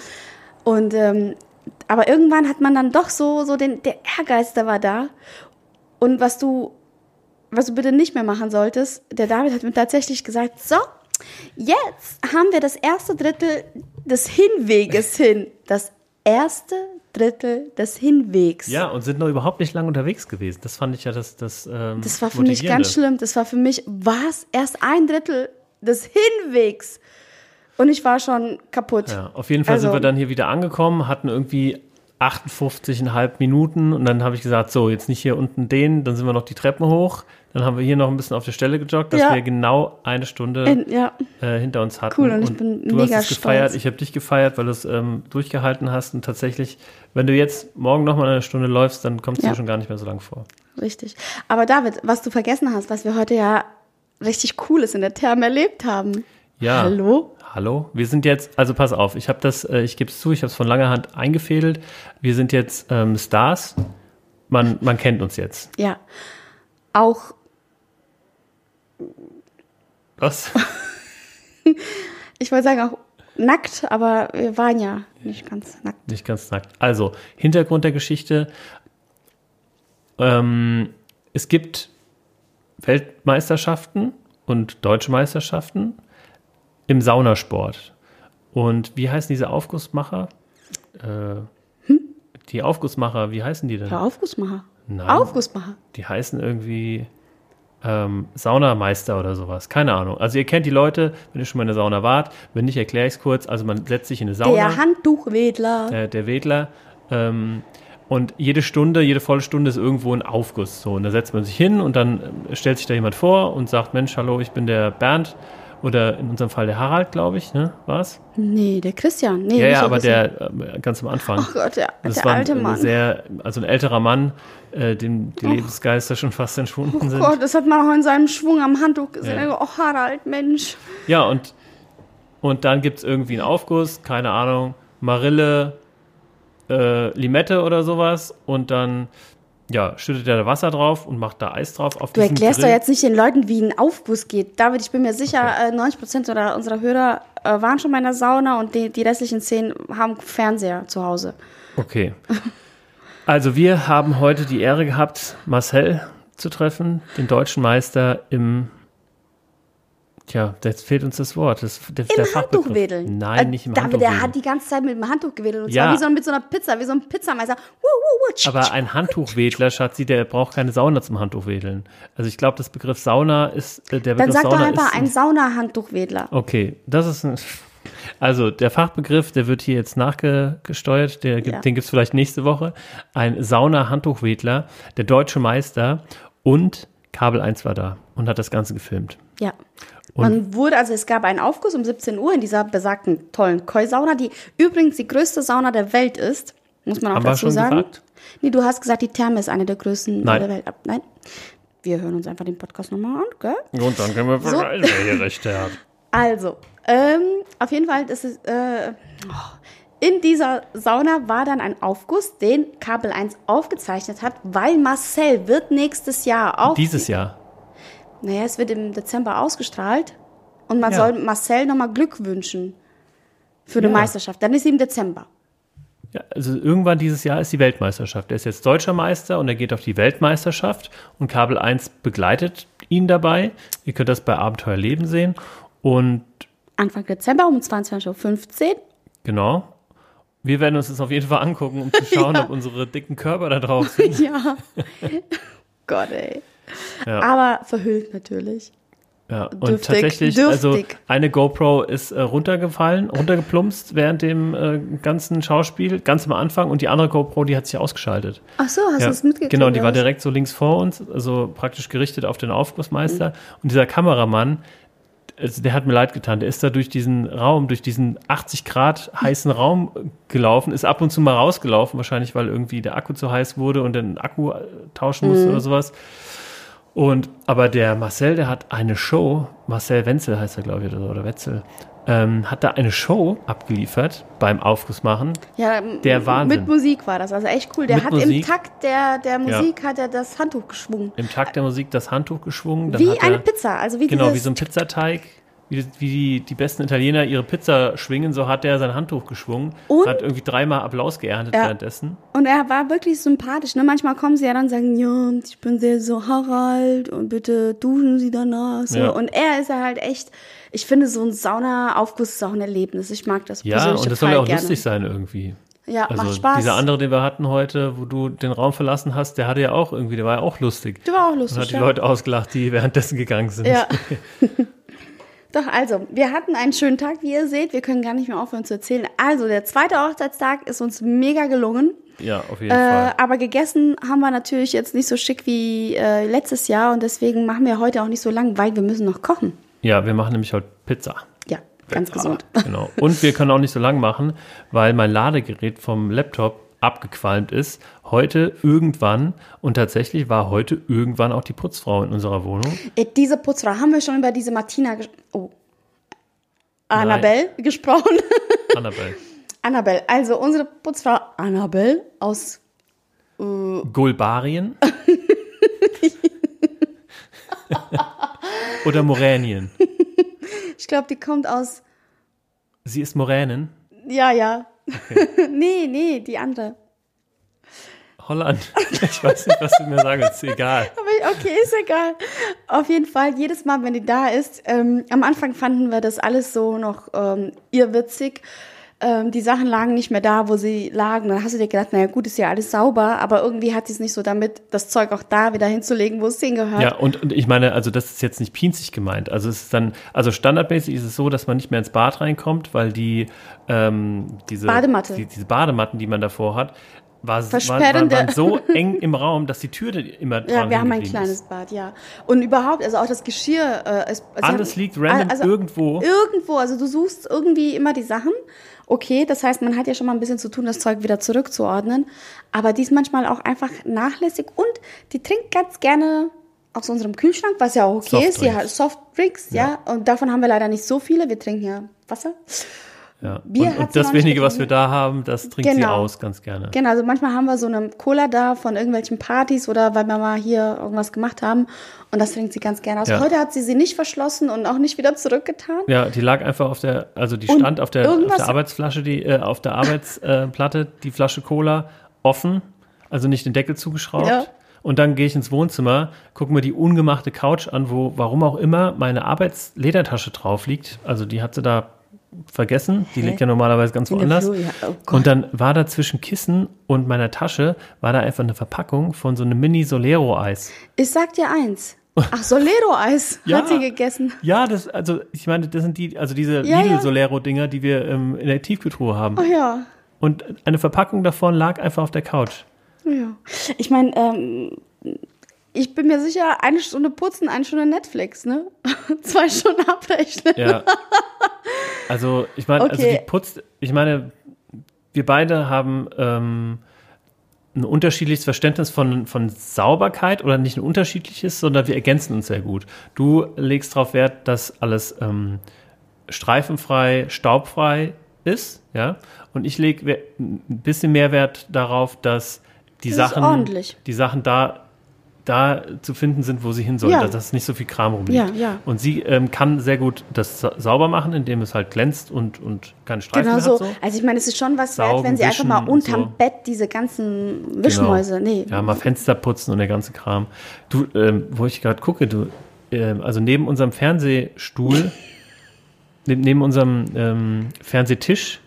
[SPEAKER 1] Und ähm, aber irgendwann hat man dann doch so, so den, der Ehrgeiz, der war da. Und was du, was du bitte nicht mehr machen solltest, der David hat mir tatsächlich gesagt, so, jetzt haben wir das erste Drittel des Hinweges hin. Das erste Drittel des Hinwegs.
[SPEAKER 2] Ja, und sind noch überhaupt nicht lange unterwegs gewesen. Das fand ich ja das das ähm,
[SPEAKER 1] Das war für mich ganz schlimm. Das war für mich, was? Erst ein Drittel des Hinwegs. Und ich war schon kaputt.
[SPEAKER 2] Ja, auf jeden Fall
[SPEAKER 1] Also-
[SPEAKER 2] sind wir dann hier wieder angekommen, hatten irgendwie 58,5 Minuten und dann habe ich gesagt, so, jetzt nicht hier unten den, dann sind wir noch die Treppen hoch, dann haben wir hier noch ein bisschen auf der Stelle gejoggt, dass
[SPEAKER 1] Ja.
[SPEAKER 2] wir genau eine Stunde
[SPEAKER 1] In, ja,
[SPEAKER 2] äh, hinter uns hatten.
[SPEAKER 1] Cool, und ich bin
[SPEAKER 2] du
[SPEAKER 1] mega
[SPEAKER 2] hast es gefeiert,
[SPEAKER 1] stolz.
[SPEAKER 2] ich habe dich gefeiert, weil du es ähm, durchgehalten hast und tatsächlich, wenn du jetzt morgen noch mal eine Stunde läufst, dann kommst du
[SPEAKER 1] Ja.
[SPEAKER 2] dir schon gar nicht mehr so lang vor.
[SPEAKER 1] richtig. Aber David, was du vergessen hast, was wir heute ja richtig Cooles in der Therme erlebt haben.
[SPEAKER 2] Ja.
[SPEAKER 1] Hallo?
[SPEAKER 2] Hallo, wir sind jetzt, also pass auf, ich habe das, äh, ich gebe es zu, ich habe es von langer Hand eingefädelt. Wir sind jetzt ähm, Stars. Man, man kennt uns jetzt.
[SPEAKER 1] Ja. Auch,
[SPEAKER 2] Was?
[SPEAKER 1] ich wollte sagen, auch nackt, aber wir waren ja nicht ganz nackt.
[SPEAKER 2] Nicht ganz nackt. Also, Hintergrund der Geschichte. Ähm, es gibt Weltmeisterschaften und deutsche Meisterschaften im Saunasport. Und wie heißen diese Aufgussmacher? Äh, Die Aufgussmacher, wie heißen die denn?
[SPEAKER 1] Ja, Aufgussmacher.
[SPEAKER 2] Nein.
[SPEAKER 1] Aufgussmacher.
[SPEAKER 2] Die heißen irgendwie ähm, Saunameister oder sowas. Keine Ahnung. Also ihr kennt die Leute, wenn ihr schon mal in der Sauna wart. Wenn nicht, erkläre ich es kurz. Also man setzt sich in eine Sauna.
[SPEAKER 1] Der Handtuchwedler.
[SPEAKER 2] äh, der Wedler. Ähm, und jede Stunde, jede volle Stunde ist irgendwo ein Aufguss. So, und da setzt man sich hin und dann ähm, stellt sich da jemand vor und sagt, Mensch, hallo, ich bin der Bernd. Oder in unserem Fall der Harald, glaube ich, ne? War's?
[SPEAKER 1] Nee, der Christian. Nee,
[SPEAKER 2] Ja, ja, aber der äh, ganz am Anfang.
[SPEAKER 1] Oh Gott, der,
[SPEAKER 2] das
[SPEAKER 1] der
[SPEAKER 2] war
[SPEAKER 1] alte
[SPEAKER 2] ein
[SPEAKER 1] Mann.
[SPEAKER 2] sehr, also ein älterer Mann, äh, dem die Lebensgeister schon fast entschwunden
[SPEAKER 1] oh
[SPEAKER 2] sind.
[SPEAKER 1] Gott, das hat man auch in seinem Schwung am Handtuch gesehen.
[SPEAKER 2] Ja.
[SPEAKER 1] Oh, Harald, Mensch.
[SPEAKER 2] Ja, und, und dann gibt es irgendwie einen Aufguss, keine Ahnung, Marille, äh, Limette oder sowas. Und dann, ja, schüttet er da Wasser drauf und macht da Eis drauf. Auf
[SPEAKER 1] Du erklärst
[SPEAKER 2] Grill.
[SPEAKER 1] doch jetzt nicht den Leuten, wie ein Aufguss geht. David, ich bin mir sicher, äh, 90 Prozent unserer, unserer Hörer äh, waren schon mal in der Sauna und die, die restlichen 10 haben Fernseher zu Hause.
[SPEAKER 2] Okay. (laughs) Also wir haben heute die Ehre gehabt, Marcel zu treffen, den deutschen Meister im Tja, jetzt fehlt uns das Wort. Das, der, der
[SPEAKER 1] Im
[SPEAKER 2] Fachbegriff.
[SPEAKER 1] Handtuchwedeln.
[SPEAKER 2] Nein,
[SPEAKER 1] Äh,
[SPEAKER 2] nicht im
[SPEAKER 1] David,
[SPEAKER 2] Handtuchwedeln.
[SPEAKER 1] der hat die ganze Zeit mit dem Handtuch gewedelt. Und
[SPEAKER 2] Ja.
[SPEAKER 1] zwar wie so mit so einer Pizza, wie so ein Pizzameister.
[SPEAKER 2] Aber ein Handtuchwedler, Schatzi, der braucht keine Sauna zum Handtuchwedeln. Also ich glaube, das Begriff Sauna ist, äh, der
[SPEAKER 1] Dann
[SPEAKER 2] Begriff
[SPEAKER 1] sag doch
[SPEAKER 2] Sauna
[SPEAKER 1] einfach
[SPEAKER 2] ist,
[SPEAKER 1] ein Sauna-Handtuchwedler.
[SPEAKER 2] Okay, das ist ein, also der Fachbegriff, der wird hier jetzt nachgesteuert, der, gibt-
[SPEAKER 1] Ja.
[SPEAKER 2] den gibt's vielleicht nächste Woche. Ein Sauna-Handtuchwedler, der deutsche Meister und Kabel 1 war da und hat das Ganze gefilmt.
[SPEAKER 1] Ja.
[SPEAKER 2] Und-
[SPEAKER 1] Man wurde, also es gab einen Aufguss um 17 Uhr in dieser besagten tollen Koi-Sauna, die übrigens die größte Sauna der Welt ist. Muss man auch dazu sagen.
[SPEAKER 2] gesagt?
[SPEAKER 1] Nee, du hast gesagt, die Therme ist eine der größten
[SPEAKER 2] Nein.
[SPEAKER 1] der Welt. Nein. Wir hören uns einfach den Podcast nochmal an, gell?
[SPEAKER 2] Und dann können wir
[SPEAKER 1] So.
[SPEAKER 2] verreisen, wer hier recht hat. (laughs)
[SPEAKER 1] Also, ähm, auf jeden Fall, ist, äh, oh, in dieser Sauna war dann ein Aufguss, den Kabel 1 aufgezeichnet hat, weil Marcel wird nächstes Jahr auch.
[SPEAKER 2] Dieses Jahr.
[SPEAKER 1] Naja, es wird im Dezember ausgestrahlt und man
[SPEAKER 2] Ja.
[SPEAKER 1] soll Marcel nochmal Glück wünschen für die
[SPEAKER 2] Ja.
[SPEAKER 1] Meisterschaft. Dann ist sie im Dezember.
[SPEAKER 2] Ja, also irgendwann dieses Jahr ist die Weltmeisterschaft. Er ist jetzt deutscher Meister und er geht auf die Weltmeisterschaft und Kabel 1 begleitet ihn dabei. Ihr könnt das bei Abenteuer Leben sehen. Und
[SPEAKER 1] Anfang Dezember um 22.15 Uhr.
[SPEAKER 2] genau, wir werden uns das auf jeden Fall angucken, um zu (laughs) schauen,
[SPEAKER 1] Ja.
[SPEAKER 2] ob unsere dicken Körper da drauf sind. (laughs)
[SPEAKER 1] ja. Gott, ey.
[SPEAKER 2] Ja.
[SPEAKER 1] Aber verhüllt natürlich.
[SPEAKER 2] Ja, und
[SPEAKER 1] Dürftig,
[SPEAKER 2] tatsächlich, also
[SPEAKER 1] dürftig.
[SPEAKER 2] eine GoPro ist äh, runtergefallen, runtergeplumpst während dem äh, ganzen Schauspiel, ganz am Anfang, und die andere GoPro, die hat sich ausgeschaltet.
[SPEAKER 1] Ach so, hast
[SPEAKER 2] Ja,
[SPEAKER 1] du es mitgekriegt?
[SPEAKER 2] genau, die war direkt so links vor uns, also praktisch gerichtet auf den Aufgussmeister.
[SPEAKER 1] Mhm.
[SPEAKER 2] Und dieser Kameramann, also der hat mir leid getan, der ist da durch diesen Raum, durch diesen 80 Grad heißen Raum gelaufen, ist ab und zu mal rausgelaufen, wahrscheinlich weil irgendwie der Akku zu heiß wurde und den Akku tauschen musste
[SPEAKER 1] Mhm.
[SPEAKER 2] oder sowas. Und aber der Marcel, der hat eine Show, Marcel Wenzel heißt er, glaube ich, oder, oder Wetzel, ähm, hat da eine Show abgeliefert beim Aufgussmachen.
[SPEAKER 1] Ja,
[SPEAKER 2] Der Wahnsinn.
[SPEAKER 1] Mit Musik war das, also echt cool. Der
[SPEAKER 2] Mit
[SPEAKER 1] hat im
[SPEAKER 2] Musik?
[SPEAKER 1] Takt der, der Musik hat er das Handtuch geschwungen.
[SPEAKER 2] Im Takt der Musik das Handtuch geschwungen.
[SPEAKER 1] Wie
[SPEAKER 2] hat
[SPEAKER 1] eine
[SPEAKER 2] er,
[SPEAKER 1] Pizza, also wie
[SPEAKER 2] Genau, wie so ein Pizzateig. Wie, wie die, die besten Italiener ihre Pizza schwingen, so hat er sein Handtuch geschwungen.
[SPEAKER 1] Und-
[SPEAKER 2] hat irgendwie dreimal Applaus geerntet
[SPEAKER 1] Ja.
[SPEAKER 2] währenddessen.
[SPEAKER 1] Und er war wirklich sympathisch. Ne? Manchmal kommen sie ja dann und sagen, ja, ich bin sehr so Harald und bitte duschen Sie danach. So.
[SPEAKER 2] Ja.
[SPEAKER 1] Und er ist ja halt echt, ich finde, so ein Saunaaufguss ist auch ein Erlebnis. Ich mag das
[SPEAKER 2] Ja, und das soll ja auch
[SPEAKER 1] gerne.
[SPEAKER 2] lustig sein irgendwie.
[SPEAKER 1] Ja,
[SPEAKER 2] Also
[SPEAKER 1] macht Spaß.
[SPEAKER 2] dieser andere, den wir hatten heute, wo du den Raum verlassen hast, der hatte ja auch irgendwie, der war ja auch lustig.
[SPEAKER 1] Der war auch
[SPEAKER 2] Und
[SPEAKER 1] lustig.
[SPEAKER 2] hat die
[SPEAKER 1] ja.
[SPEAKER 2] Leute ausgelacht, die währenddessen gegangen sind.
[SPEAKER 1] Ja. (laughs) (laughs) Doch, also, wir hatten einen schönen Tag, wie ihr seht. Wir können gar nicht mehr aufhören zu erzählen. Also, der zweite Hochzeitstag ist uns mega gelungen.
[SPEAKER 2] Ja, auf jeden
[SPEAKER 1] Äh,
[SPEAKER 2] Fall.
[SPEAKER 1] aber gegessen haben wir natürlich jetzt nicht so schick wie äh, letztes Jahr und deswegen machen wir heute auch nicht so lang, weil wir müssen noch kochen.
[SPEAKER 2] Ja, wir machen nämlich heute Pizza.
[SPEAKER 1] Ja, ganz
[SPEAKER 2] Pizza.
[SPEAKER 1] gesund. (laughs)
[SPEAKER 2] Genau. Und wir können auch nicht so lang machen, weil mein Ladegerät vom Laptop abgequalmt ist. Heute irgendwann und tatsächlich war heute irgendwann auch die Putzfrau in unserer Wohnung.
[SPEAKER 1] Äh, Diese Putzfrau, haben wir schon über diese Martina, oh, Annabelle gesprochen? (laughs)
[SPEAKER 2] Annabelle.
[SPEAKER 1] Annabelle, also unsere Putzfrau Annabelle aus,
[SPEAKER 2] Gulbarien. (laughs) Oder Moränien.
[SPEAKER 1] ich glaube, die kommt aus,
[SPEAKER 2] Sie ist Moränin.
[SPEAKER 1] ja, ja. (laughs) nee, nee, die andere.
[SPEAKER 2] Holland. (laughs) Ich weiß nicht, was du mir sagen willst. Egal.
[SPEAKER 1] Okay, ist egal. Auf jeden Fall, jedes Mal, wenn die da ist, ähm, am Anfang fanden wir das alles so noch ähm, irrwitzig. ähm, die Sachen lagen nicht mehr da, wo sie lagen. Dann hast du dir gedacht, naja gut, ist ja alles sauber, aber irgendwie hat sie es nicht so damit, das Zeug auch da wieder hinzulegen, wo es hingehört.
[SPEAKER 2] Ja, und, und ich meine, also das ist jetzt nicht pinzig gemeint. Also es ist dann, also standardmäßig ist es so, dass man nicht mehr ins Bad reinkommt, weil die ähm, diese
[SPEAKER 1] Badematte.
[SPEAKER 2] Die, diese Badematten, die man davor hat, war, waren, waren so eng im Raum, dass die Tür immer dran
[SPEAKER 1] Ja, wir haben ein kleines. Bad, ja. Und überhaupt, also auch das Geschirr. Äh, ist, also
[SPEAKER 2] Alles liegt random
[SPEAKER 1] also
[SPEAKER 2] irgendwo.
[SPEAKER 1] Irgendwo, also du suchst irgendwie immer die Sachen. Okay, das heißt, man hat ja schon mal ein bisschen zu tun, das Zeug wieder zurückzuordnen. Aber die ist manchmal auch einfach nachlässig und die trinkt ganz gerne aus unserem Kühlschrank, was ja auch okay ist. Ja, Softdrinks, ja. Und davon haben wir leider nicht so viele. Wir trinken ja Wasser.
[SPEAKER 2] Ja.
[SPEAKER 1] Bier
[SPEAKER 2] und, und
[SPEAKER 1] sie
[SPEAKER 2] das wenige, was wir da haben, das trinkt sie
[SPEAKER 1] Genau.
[SPEAKER 2] aus ganz gerne.
[SPEAKER 1] Genau, also manchmal haben wir so eine Cola da von irgendwelchen Partys oder weil wir mal hier irgendwas gemacht haben. Und das trinkt sie ganz gerne aus.
[SPEAKER 2] Ja.
[SPEAKER 1] Heute hat sie sie nicht verschlossen und auch nicht wieder zurückgetan.
[SPEAKER 2] Ja, die lag einfach auf der, also die stand auf der, auf der Arbeitsflasche, die, äh, auf der Arbeitsplatte, die Flasche Cola offen, also nicht den Deckel zugeschraubt.
[SPEAKER 1] Ja.
[SPEAKER 2] Und dann gehe ich ins Wohnzimmer, gucke mir die ungemachte Couch an, wo, warum auch immer, meine Arbeitsledertasche drauf liegt. Also die hat sie da vergessen. Die
[SPEAKER 1] Hä?
[SPEAKER 2] liegt ja normalerweise ganz
[SPEAKER 1] In der
[SPEAKER 2] woanders.
[SPEAKER 1] Flur, ja. Oh
[SPEAKER 2] und dann war da zwischen Kissen und meiner Tasche, war da einfach eine Verpackung von so einem Mini-Solero-Eis.
[SPEAKER 1] Ich sag dir eins. Ach, Solero-Eis (laughs)
[SPEAKER 2] Ja.
[SPEAKER 1] hat sie gegessen.
[SPEAKER 2] Ja, das, also ich meine, das sind die, also diese
[SPEAKER 1] Ja,
[SPEAKER 2] Lidl
[SPEAKER 1] ja.
[SPEAKER 2] Solero-Dinger, die wir ähm, in der Tiefkühltruhe haben.
[SPEAKER 1] Ach ja.
[SPEAKER 2] Und eine Verpackung davon lag einfach auf der Couch.
[SPEAKER 1] ja. Ich meine, ähm, ich bin mir sicher, eine Stunde putzen, eine Stunde Netflix, ne? (laughs) Zwei Stunden abrechnen.
[SPEAKER 2] Ja. Also, ich meine, also
[SPEAKER 1] Okay.
[SPEAKER 2] die putzt, ich meine, wir beide haben ähm, ein unterschiedliches Verständnis von, von Sauberkeit oder nicht ein unterschiedliches, sondern wir ergänzen uns sehr gut. Du legst darauf Wert, dass alles ähm, streifenfrei, staubfrei ist, ja. Und ich lege ein bisschen mehr Wert darauf, dass die
[SPEAKER 1] Das
[SPEAKER 2] Sachen, die Sachen da, da zu finden sind, wo sie hin sollen,
[SPEAKER 1] Ja.
[SPEAKER 2] dass nicht so viel Kram rumliegt.
[SPEAKER 1] Ja, ja.
[SPEAKER 2] Und sie ähm, kann sehr gut das sa- sauber machen, indem es halt glänzt und, und keine Streifen
[SPEAKER 1] Genau so.
[SPEAKER 2] hat. So.
[SPEAKER 1] Also ich meine, es ist schon was
[SPEAKER 2] Saugen,
[SPEAKER 1] wert, wenn sie einfach mal unterm
[SPEAKER 2] so.
[SPEAKER 1] Bett diese ganzen Wischmäuse, nee.
[SPEAKER 2] Ja, mal Fenster putzen und der ganze Kram. Du, ähm, wo ich gerade gucke, du, ähm, also neben unserem Fernsehstuhl, (laughs) neben, neben unserem ähm, Fernsehtisch,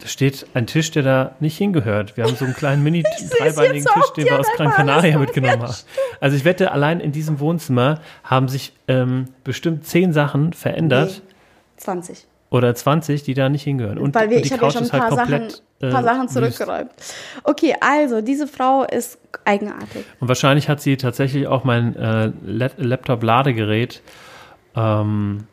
[SPEAKER 2] da steht ein Tisch, der da nicht hingehört. Wir haben so einen kleinen mini (laughs) dreibeinigen Tisch, den wir aus Gran Canaria mitgenommen haben. Also ich wette, allein in diesem Wohnzimmer haben sich ähm, bestimmt zehn Sachen verändert.
[SPEAKER 1] Nee. 20.
[SPEAKER 2] Oder 20, die da nicht hingehören. Und,
[SPEAKER 1] Weil wir,
[SPEAKER 2] und die
[SPEAKER 1] ich habe ja schon ein
[SPEAKER 2] ist halt
[SPEAKER 1] paar Sachen,
[SPEAKER 2] komplett äh,
[SPEAKER 1] paar Sachen
[SPEAKER 2] wüst.
[SPEAKER 1] zurückgeräumt. Okay, also diese Frau ist eigenartig.
[SPEAKER 2] Und wahrscheinlich hat sie tatsächlich auch mein äh, Lap- Laptop-Ladegerät ähm,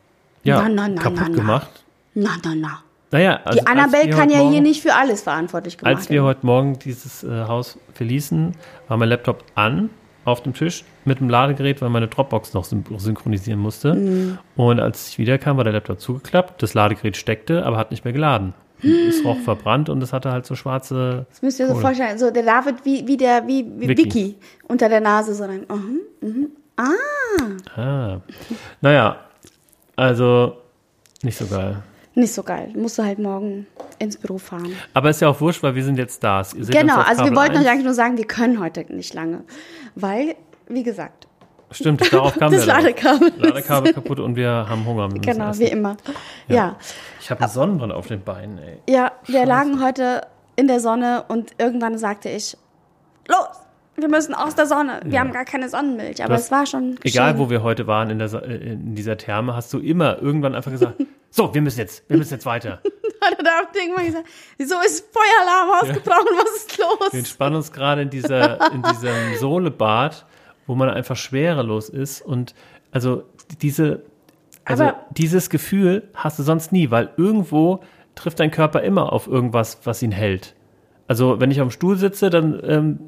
[SPEAKER 2] ja,
[SPEAKER 1] Na, na, na,
[SPEAKER 2] kaputt gemacht.
[SPEAKER 1] Na, na, na.
[SPEAKER 2] Naja, also
[SPEAKER 1] Die Annabelle kann ja
[SPEAKER 2] Morgen,
[SPEAKER 1] hier nicht für alles verantwortlich gemacht
[SPEAKER 2] Als wir
[SPEAKER 1] werden.
[SPEAKER 2] heute Morgen dieses äh, Haus verließen, war mein Laptop an auf dem Tisch mit dem Ladegerät, weil meine Dropbox noch syn synchronisieren musste.
[SPEAKER 1] Mhm.
[SPEAKER 2] Und als ich wiederkam, war der Laptop zugeklappt, das Ladegerät steckte, aber hat nicht mehr geladen. Es roch (gasps) verbrannt und es hatte halt so schwarze.
[SPEAKER 1] Das müsst ihr so vorstellen, so der David wie, wie der, wie, wie
[SPEAKER 2] Vicky.
[SPEAKER 1] Vicky. unter der Nase so rein. Mhm, mhm. Ah,
[SPEAKER 2] Ah. Naja, also nicht so geil.
[SPEAKER 1] Nicht so geil. Musst du halt morgen ins Büro fahren.
[SPEAKER 2] Aber ist ja auch wurscht, weil wir sind jetzt da.
[SPEAKER 1] Genau, also wir wollten
[SPEAKER 2] 1.
[SPEAKER 1] euch eigentlich nur sagen, wir können heute nicht lange. Weil, wie gesagt,
[SPEAKER 2] Stimmt, darauf (laughs) kamen
[SPEAKER 1] das. Ladekabel.
[SPEAKER 2] Ladekabel kaputt und wir haben Hunger.
[SPEAKER 1] Genau,
[SPEAKER 2] essen.
[SPEAKER 1] wie immer. Ja,
[SPEAKER 2] Ich habe einen Sonnenbrand auf den Beinen, ey.
[SPEAKER 1] ja, wir lagen heute in der Sonne und irgendwann sagte ich, los, wir müssen aus der Sonne. Wir
[SPEAKER 2] Ja.
[SPEAKER 1] haben gar keine Sonnenmilch, aber
[SPEAKER 2] hast-
[SPEAKER 1] es war schon geschehen.
[SPEAKER 2] Egal, wo wir heute waren in, der, äh, in dieser Therme, hast du immer irgendwann einfach gesagt, (laughs) so, wir müssen jetzt, wir müssen jetzt weiter. (laughs)
[SPEAKER 1] Hat er da irgendwann gesagt, wieso ist Feueralarm ausgebrochen, was ist
[SPEAKER 2] Wir
[SPEAKER 1] los?
[SPEAKER 2] entspannen uns gerade in, dieser, in diesem (laughs) Sohlebad, wo man einfach schwerelos ist. Und also diese, also
[SPEAKER 1] Aber-
[SPEAKER 2] dieses Gefühl hast du sonst nie, weil irgendwo trifft dein Körper immer auf irgendwas, was ihn hält. Also wenn ich auf dem Stuhl sitze, dann, ähm,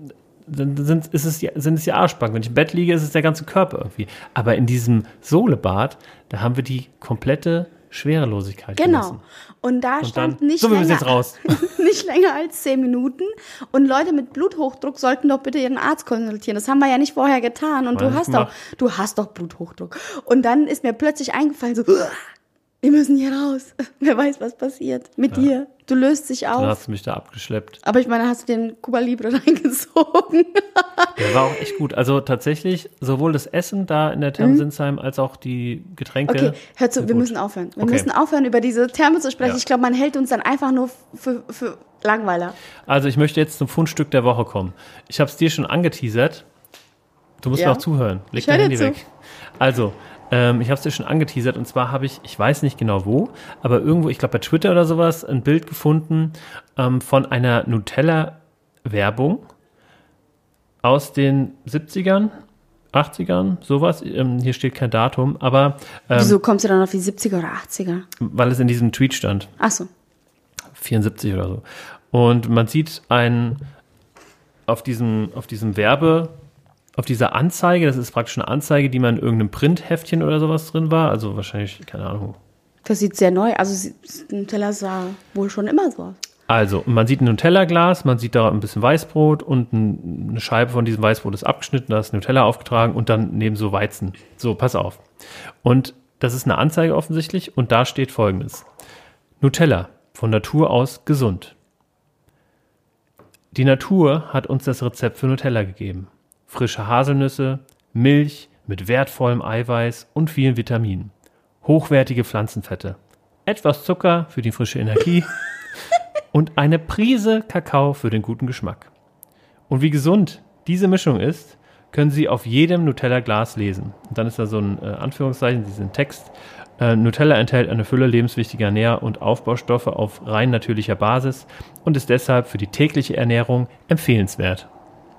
[SPEAKER 2] dann sind, ist es, die- sind es die Arschbacken. Wenn ich im Bett liege, ist es der ganze Körper irgendwie. Aber in diesem Sohlebad, da haben wir die komplette Schwerelosigkeit
[SPEAKER 1] Genau.
[SPEAKER 2] genossen.
[SPEAKER 1] Und da
[SPEAKER 2] Und
[SPEAKER 1] stand
[SPEAKER 2] dann,
[SPEAKER 1] nicht,
[SPEAKER 2] so,
[SPEAKER 1] länger, (laughs) nicht länger als zehn Minuten. Und Leute mit Bluthochdruck sollten doch bitte ihren Arzt konsultieren. Das haben wir ja nicht vorher getan. Und
[SPEAKER 2] wir
[SPEAKER 1] du hast doch, du hast doch Bluthochdruck. Und dann ist mir plötzlich eingefallen, so, wir müssen hier raus. (laughs) Wer weiß, was passiert mit dir. Du löst dich
[SPEAKER 2] Dann
[SPEAKER 1] auf.
[SPEAKER 2] hast du mich da abgeschleppt.
[SPEAKER 1] Aber ich meine, hast du den Cuba Libre (laughs) reingezogen? (laughs)
[SPEAKER 2] Der war auch echt gut. Also tatsächlich, sowohl das Essen da in der Therme Sinsheim als auch die Getränke.
[SPEAKER 1] Mhm. Okay, hör zu, wir
[SPEAKER 2] gut.
[SPEAKER 1] müssen aufhören. Wir
[SPEAKER 2] Okay.
[SPEAKER 1] müssen aufhören, über diese Therme zu sprechen.
[SPEAKER 2] Ja.
[SPEAKER 1] Ich glaube, man hält uns dann einfach nur für, für Langweiler.
[SPEAKER 2] Also ich möchte jetzt zum Fundstück der Woche kommen. Ich habe es dir schon angeteasert. Du musst
[SPEAKER 1] Ja.
[SPEAKER 2] mir auch zuhören. Leg
[SPEAKER 1] Ich
[SPEAKER 2] dein Handy
[SPEAKER 1] zu.
[SPEAKER 2] weg. Also, ähm, ich habe es dir schon angeteasert und zwar habe ich, ich weiß nicht genau wo, aber irgendwo, ich glaube bei Twitter oder sowas, ein Bild gefunden ähm, von einer Nutella-Werbung aus den 70ern, 80ern, sowas. Ähm, hier steht kein Datum, aber ähm,
[SPEAKER 1] Wieso kommst du dann auf die 70er oder 80er?
[SPEAKER 2] weil es in diesem Tweet stand.
[SPEAKER 1] Ach so.
[SPEAKER 2] 74 oder so. Und man sieht ein auf diesem, auf diesem Werbe, auf dieser Anzeige, das ist praktisch eine Anzeige, die man in irgendeinem Printheftchen oder sowas drin war, also wahrscheinlich, keine Ahnung.
[SPEAKER 1] Das sieht sehr neu. Also Nutella sah wohl schon immer so aus.
[SPEAKER 2] Also, man sieht ein Nutella-Glas, man sieht da ein bisschen Weißbrot und ein, eine Scheibe von diesem Weißbrot ist abgeschnitten, da ist Nutella aufgetragen und dann neben so Weizen. So, pass auf. Und das ist eine Anzeige offensichtlich und da steht folgendes. Nutella, von Natur aus gesund. Die Natur hat uns das Rezept für Nutella gegeben. Frische Haselnüsse, Milch mit wertvollem Eiweiß und vielen Vitaminen. Hochwertige Pflanzenfette. Etwas Zucker für die frische Energie (laughs) und eine Prise Kakao für den guten Geschmack. Und wie gesund diese Mischung ist, können Sie auf jedem Nutella-Glas lesen. Und dann ist da so ein äh, Anführungszeichen, diesen Text. Äh, Nutella enthält eine Fülle lebenswichtiger Nähr- und Aufbaustoffe auf rein natürlicher Basis und ist deshalb für die tägliche Ernährung empfehlenswert.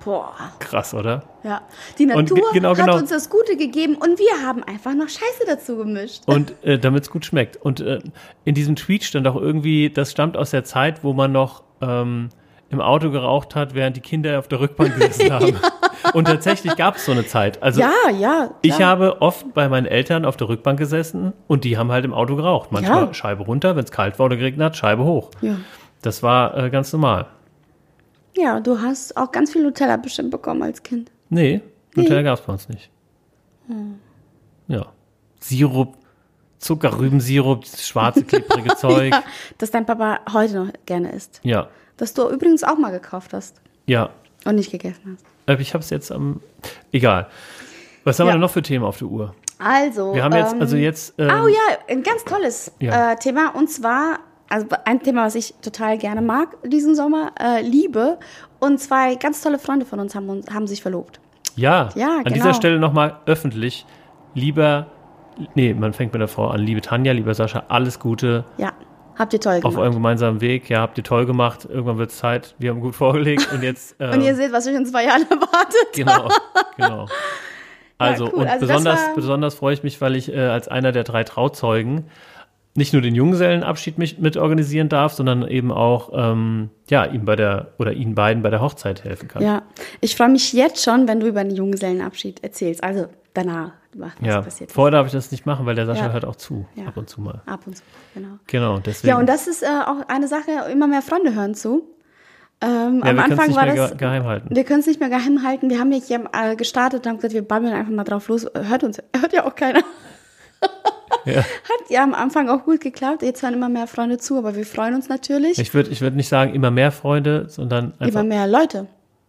[SPEAKER 1] Boah.
[SPEAKER 2] Krass, oder?
[SPEAKER 1] Ja. Die Natur
[SPEAKER 2] ge- genau,
[SPEAKER 1] hat
[SPEAKER 2] genau.
[SPEAKER 1] uns das Gute gegeben und wir haben einfach noch Scheiße dazu gemischt.
[SPEAKER 2] Und äh, damit es gut schmeckt. Und äh, in diesem Tweet stand auch irgendwie, das stammt aus der Zeit, wo man noch ähm, im Auto geraucht hat, während die Kinder auf der Rückbank gesessen (laughs) haben. Und tatsächlich gab es so eine Zeit. Also
[SPEAKER 1] ja, ja.
[SPEAKER 2] ich habe oft bei meinen Eltern auf der Rückbank gesessen und die haben halt im Auto geraucht. Manchmal
[SPEAKER 1] Ja.
[SPEAKER 2] Scheibe runter, wenn es kalt war oder geregnet hat, Scheibe hoch.
[SPEAKER 1] Ja.
[SPEAKER 2] Das war äh, ganz normal.
[SPEAKER 1] Ja, du hast auch ganz viel Nutella bestimmt bekommen als Kind.
[SPEAKER 2] Nee, Nutella gab es bei uns nicht. Ja. Sirup, Zuckerrübensirup, dieses schwarze, klebrige (laughs) Zeug.
[SPEAKER 1] Ja, das dein Papa heute noch gerne isst.
[SPEAKER 2] Ja,
[SPEAKER 1] Das du übrigens auch mal gekauft hast
[SPEAKER 2] ja.
[SPEAKER 1] und nicht gegessen hast.
[SPEAKER 2] Äh, Ich habe es jetzt am. Egal. Was haben wir
[SPEAKER 1] Ja.
[SPEAKER 2] denn noch für Themen auf der Uhr?
[SPEAKER 1] Also.
[SPEAKER 2] Wir haben jetzt,
[SPEAKER 1] ähm,
[SPEAKER 2] also jetzt. Ähm,
[SPEAKER 1] Oh ja, ein ganz tolles
[SPEAKER 2] Ja.
[SPEAKER 1] äh, Thema. Und zwar, also ein Thema, was ich total gerne mag diesen Sommer, äh, Liebe. Und zwei ganz tolle Freunde von uns haben, haben sich verlobt.
[SPEAKER 2] Ja,
[SPEAKER 1] Ja,
[SPEAKER 2] an
[SPEAKER 1] genau.
[SPEAKER 2] dieser Stelle nochmal öffentlich. Lieber. Nee, man fängt mit der Frau an. Liebe Tanja, lieber Sascha, alles Gute
[SPEAKER 1] Ja, habt ihr toll
[SPEAKER 2] auf
[SPEAKER 1] gemacht.
[SPEAKER 2] eurem gemeinsamen Weg. Ja, habt ihr toll gemacht. Irgendwann wird es Zeit. Wir haben gut vorgelegt und jetzt. Ähm, (laughs)
[SPEAKER 1] Und ihr seht, was euch in zwei Jahren (laughs) erwartet.
[SPEAKER 2] Genau, genau. (laughs) Also,
[SPEAKER 1] cool.
[SPEAKER 2] und
[SPEAKER 1] Also
[SPEAKER 2] besonders,
[SPEAKER 1] war-
[SPEAKER 2] besonders freue ich mich, weil ich äh, als einer der drei Trauzeugen nicht nur den Junggesellenabschied mich mit organisieren darf, sondern eben auch ähm, ja, ihm bei der oder ihnen beiden bei der Hochzeit helfen kann.
[SPEAKER 1] Ja, ich freue mich jetzt schon, wenn du über den Junggesellenabschied erzählst. Also danach, was
[SPEAKER 2] Ja, vorher darf ich das nicht machen, weil der Sascha
[SPEAKER 1] Ja.
[SPEAKER 2] hört auch zu,
[SPEAKER 1] Ja.
[SPEAKER 2] ab und zu mal.
[SPEAKER 1] Ab und zu, genau.
[SPEAKER 2] Genau, deswegen.
[SPEAKER 1] Ja, und das ist äh, auch eine Sache, immer mehr Freunde hören zu. Ähm,
[SPEAKER 2] Ja,
[SPEAKER 1] am Anfang
[SPEAKER 2] nicht
[SPEAKER 1] war
[SPEAKER 2] mehr
[SPEAKER 1] das.
[SPEAKER 2] ge geheim halten.
[SPEAKER 1] Wir können es nicht mehr geheim halten. Wir haben ja hier äh, gestartet und haben gesagt, wir babbeln einfach mal drauf los. Hört uns, hört ja auch keiner.
[SPEAKER 2] Ja.
[SPEAKER 1] Hat ja am Anfang auch gut geklappt. Jetzt hören immer mehr Freunde zu, aber wir freuen uns natürlich.
[SPEAKER 2] Ich würde ich würd nicht sagen, immer mehr Freunde, sondern einfach
[SPEAKER 1] Immer mehr Leute.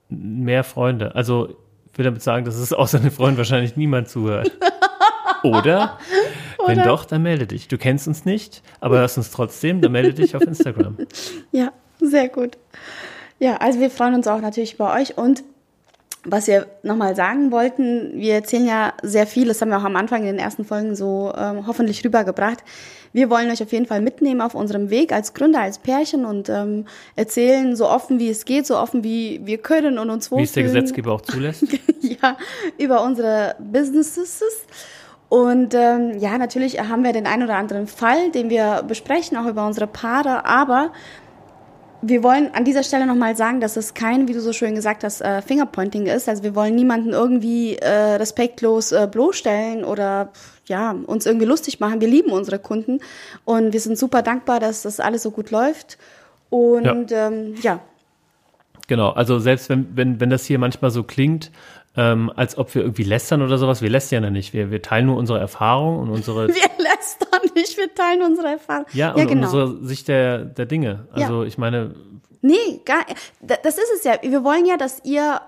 [SPEAKER 2] mehr Freunde. Also ich will damit sagen, dass es außer den Freunden wahrscheinlich niemand zuhört. (laughs) Oder? Wenn doch, dann melde dich. Du kennst uns nicht, aber hörst uns trotzdem, dann melde dich auf Instagram. (laughs)
[SPEAKER 1] Ja, sehr gut. Ja, also wir freuen uns auch natürlich über euch und was wir nochmal sagen wollten, wir erzählen ja sehr viel, das haben wir auch am Anfang in den ersten Folgen so ähm, hoffentlich rübergebracht. Wir wollen euch auf jeden Fall mitnehmen auf unserem Weg als Gründer, als Pärchen und ähm, erzählen so offen wie es geht, so offen wie wir können und uns
[SPEAKER 2] Wie es der
[SPEAKER 1] wohlfühlen.
[SPEAKER 2] Gesetzgeber auch zulässt. (laughs)
[SPEAKER 1] ja, über unsere Businesses. Und ähm, ja, natürlich haben wir den einen oder anderen Fall, den wir besprechen, auch über unsere Paare, aber wir wollen an dieser Stelle nochmal sagen, dass es kein, wie du so schön gesagt hast, äh, Fingerpointing ist. Also wir wollen niemanden irgendwie äh, respektlos äh, bloßstellen oder ja, uns irgendwie lustig machen. Wir lieben unsere Kunden und wir sind super dankbar, dass das alles so gut läuft. Und ja, ähm, ja
[SPEAKER 2] Genau, also selbst wenn, wenn, wenn das hier manchmal so klingt, ähm, als ob wir irgendwie lästern oder sowas, wir lästern ja nicht. Wir, wir teilen nur unsere Erfahrungen und unsere (laughs)
[SPEAKER 1] wir lästern. nicht, wir teilen unsere Erfahrung.
[SPEAKER 2] Ja, und unsere Sicht der, der Dinge. Also ich meine,
[SPEAKER 1] Nee, gar, da- das ist es ja. Wir wollen ja, dass ihr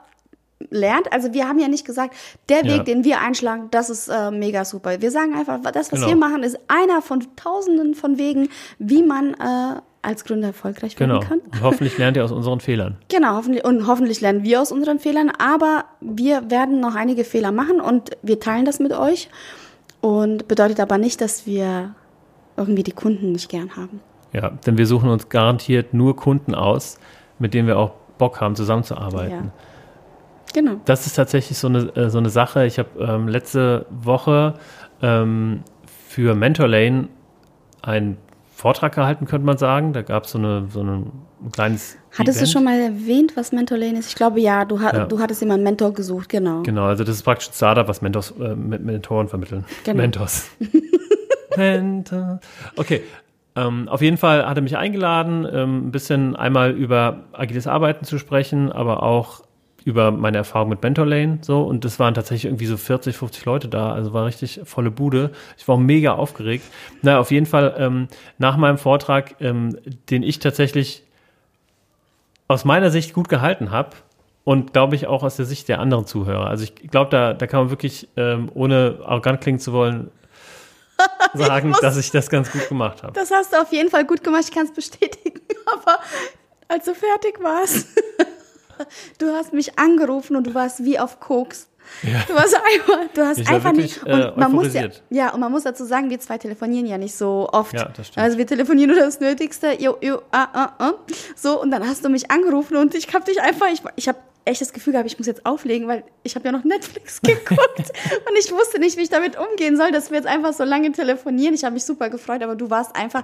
[SPEAKER 1] lernt. Also wir haben ja nicht gesagt, der Weg,
[SPEAKER 2] Ja.
[SPEAKER 1] den wir einschlagen, das ist äh, mega super. Wir sagen einfach, das, was
[SPEAKER 2] Genau.
[SPEAKER 1] wir machen, ist einer von tausenden von Wegen, wie man äh, als Gründer erfolgreich werden
[SPEAKER 2] genau.
[SPEAKER 1] kann.
[SPEAKER 2] Und hoffentlich lernt ihr aus unseren Fehlern. (laughs)
[SPEAKER 1] Genau, hoffentlich, und hoffentlich lernen wir aus unseren Fehlern, aber wir werden noch einige Fehler machen und wir teilen das mit euch. Und bedeutet aber nicht, dass wir irgendwie die Kunden nicht gern haben.
[SPEAKER 2] Ja, denn wir suchen uns garantiert nur Kunden aus, mit denen wir auch Bock haben, zusammenzuarbeiten.
[SPEAKER 1] Ja. Genau.
[SPEAKER 2] Das ist tatsächlich so eine, äh, so eine Sache. Ich habe ähm, letzte Woche ähm, für Mentor Lane einen Vortrag gehalten, könnte man sagen. Da gab so eine, so eine, ein kleines.
[SPEAKER 1] Hattest
[SPEAKER 2] Event.
[SPEAKER 1] du schon mal erwähnt, was Mentor Lane ist? Ich glaube ja, du, ha
[SPEAKER 2] Ja.
[SPEAKER 1] du hattest immer einen Mentor gesucht, genau.
[SPEAKER 2] Genau, also das ist praktisch ein Startup, was Mentors, äh, Mentoren vermitteln.
[SPEAKER 1] Genau.
[SPEAKER 2] Mentors. (laughs) Mentor. Okay. Ähm, auf jeden Fall hat er mich eingeladen, ähm, ein bisschen einmal über agiles Arbeiten zu sprechen, aber auch über meine Erfahrung mit Mentorlane so und es waren tatsächlich irgendwie so 40, 50 Leute da, also war richtig volle Bude. Ich war auch mega aufgeregt. Na, auf jeden Fall ähm, nach meinem Vortrag, ähm, den ich tatsächlich aus meiner Sicht gut gehalten habe und glaube ich auch aus der Sicht der anderen Zuhörer. Also ich glaube, da, da kann man wirklich, ähm, ohne arrogant klingen zu wollen, (laughs) sagen, dass ich das ganz gut gemacht habe.
[SPEAKER 1] Das hast du auf jeden Fall gut gemacht, ich kann es bestätigen. (laughs) Aber als du fertig warst, du hast mich angerufen und du warst wie auf Koks. Du warst einfach, du hast
[SPEAKER 2] Ich
[SPEAKER 1] einfach
[SPEAKER 2] wirklich,
[SPEAKER 1] nicht.
[SPEAKER 2] äh,
[SPEAKER 1] Und man muss ja, ja, und man muss dazu sagen, wir zwei telefonieren ja nicht so oft.
[SPEAKER 2] Ja, das stimmt.
[SPEAKER 1] Also wir telefonieren nur das Nötigste. Jo, jo, ah, ah, ah. So, und dann hast du mich angerufen und ich habe dich einfach, ich, ich habe echt das Gefühl gehabt, ich muss jetzt auflegen, weil ich habe ja noch Netflix (laughs) geguckt und ich wusste nicht, wie ich damit umgehen soll, dass wir jetzt einfach so lange telefonieren. Ich habe mich super gefreut, aber du warst einfach,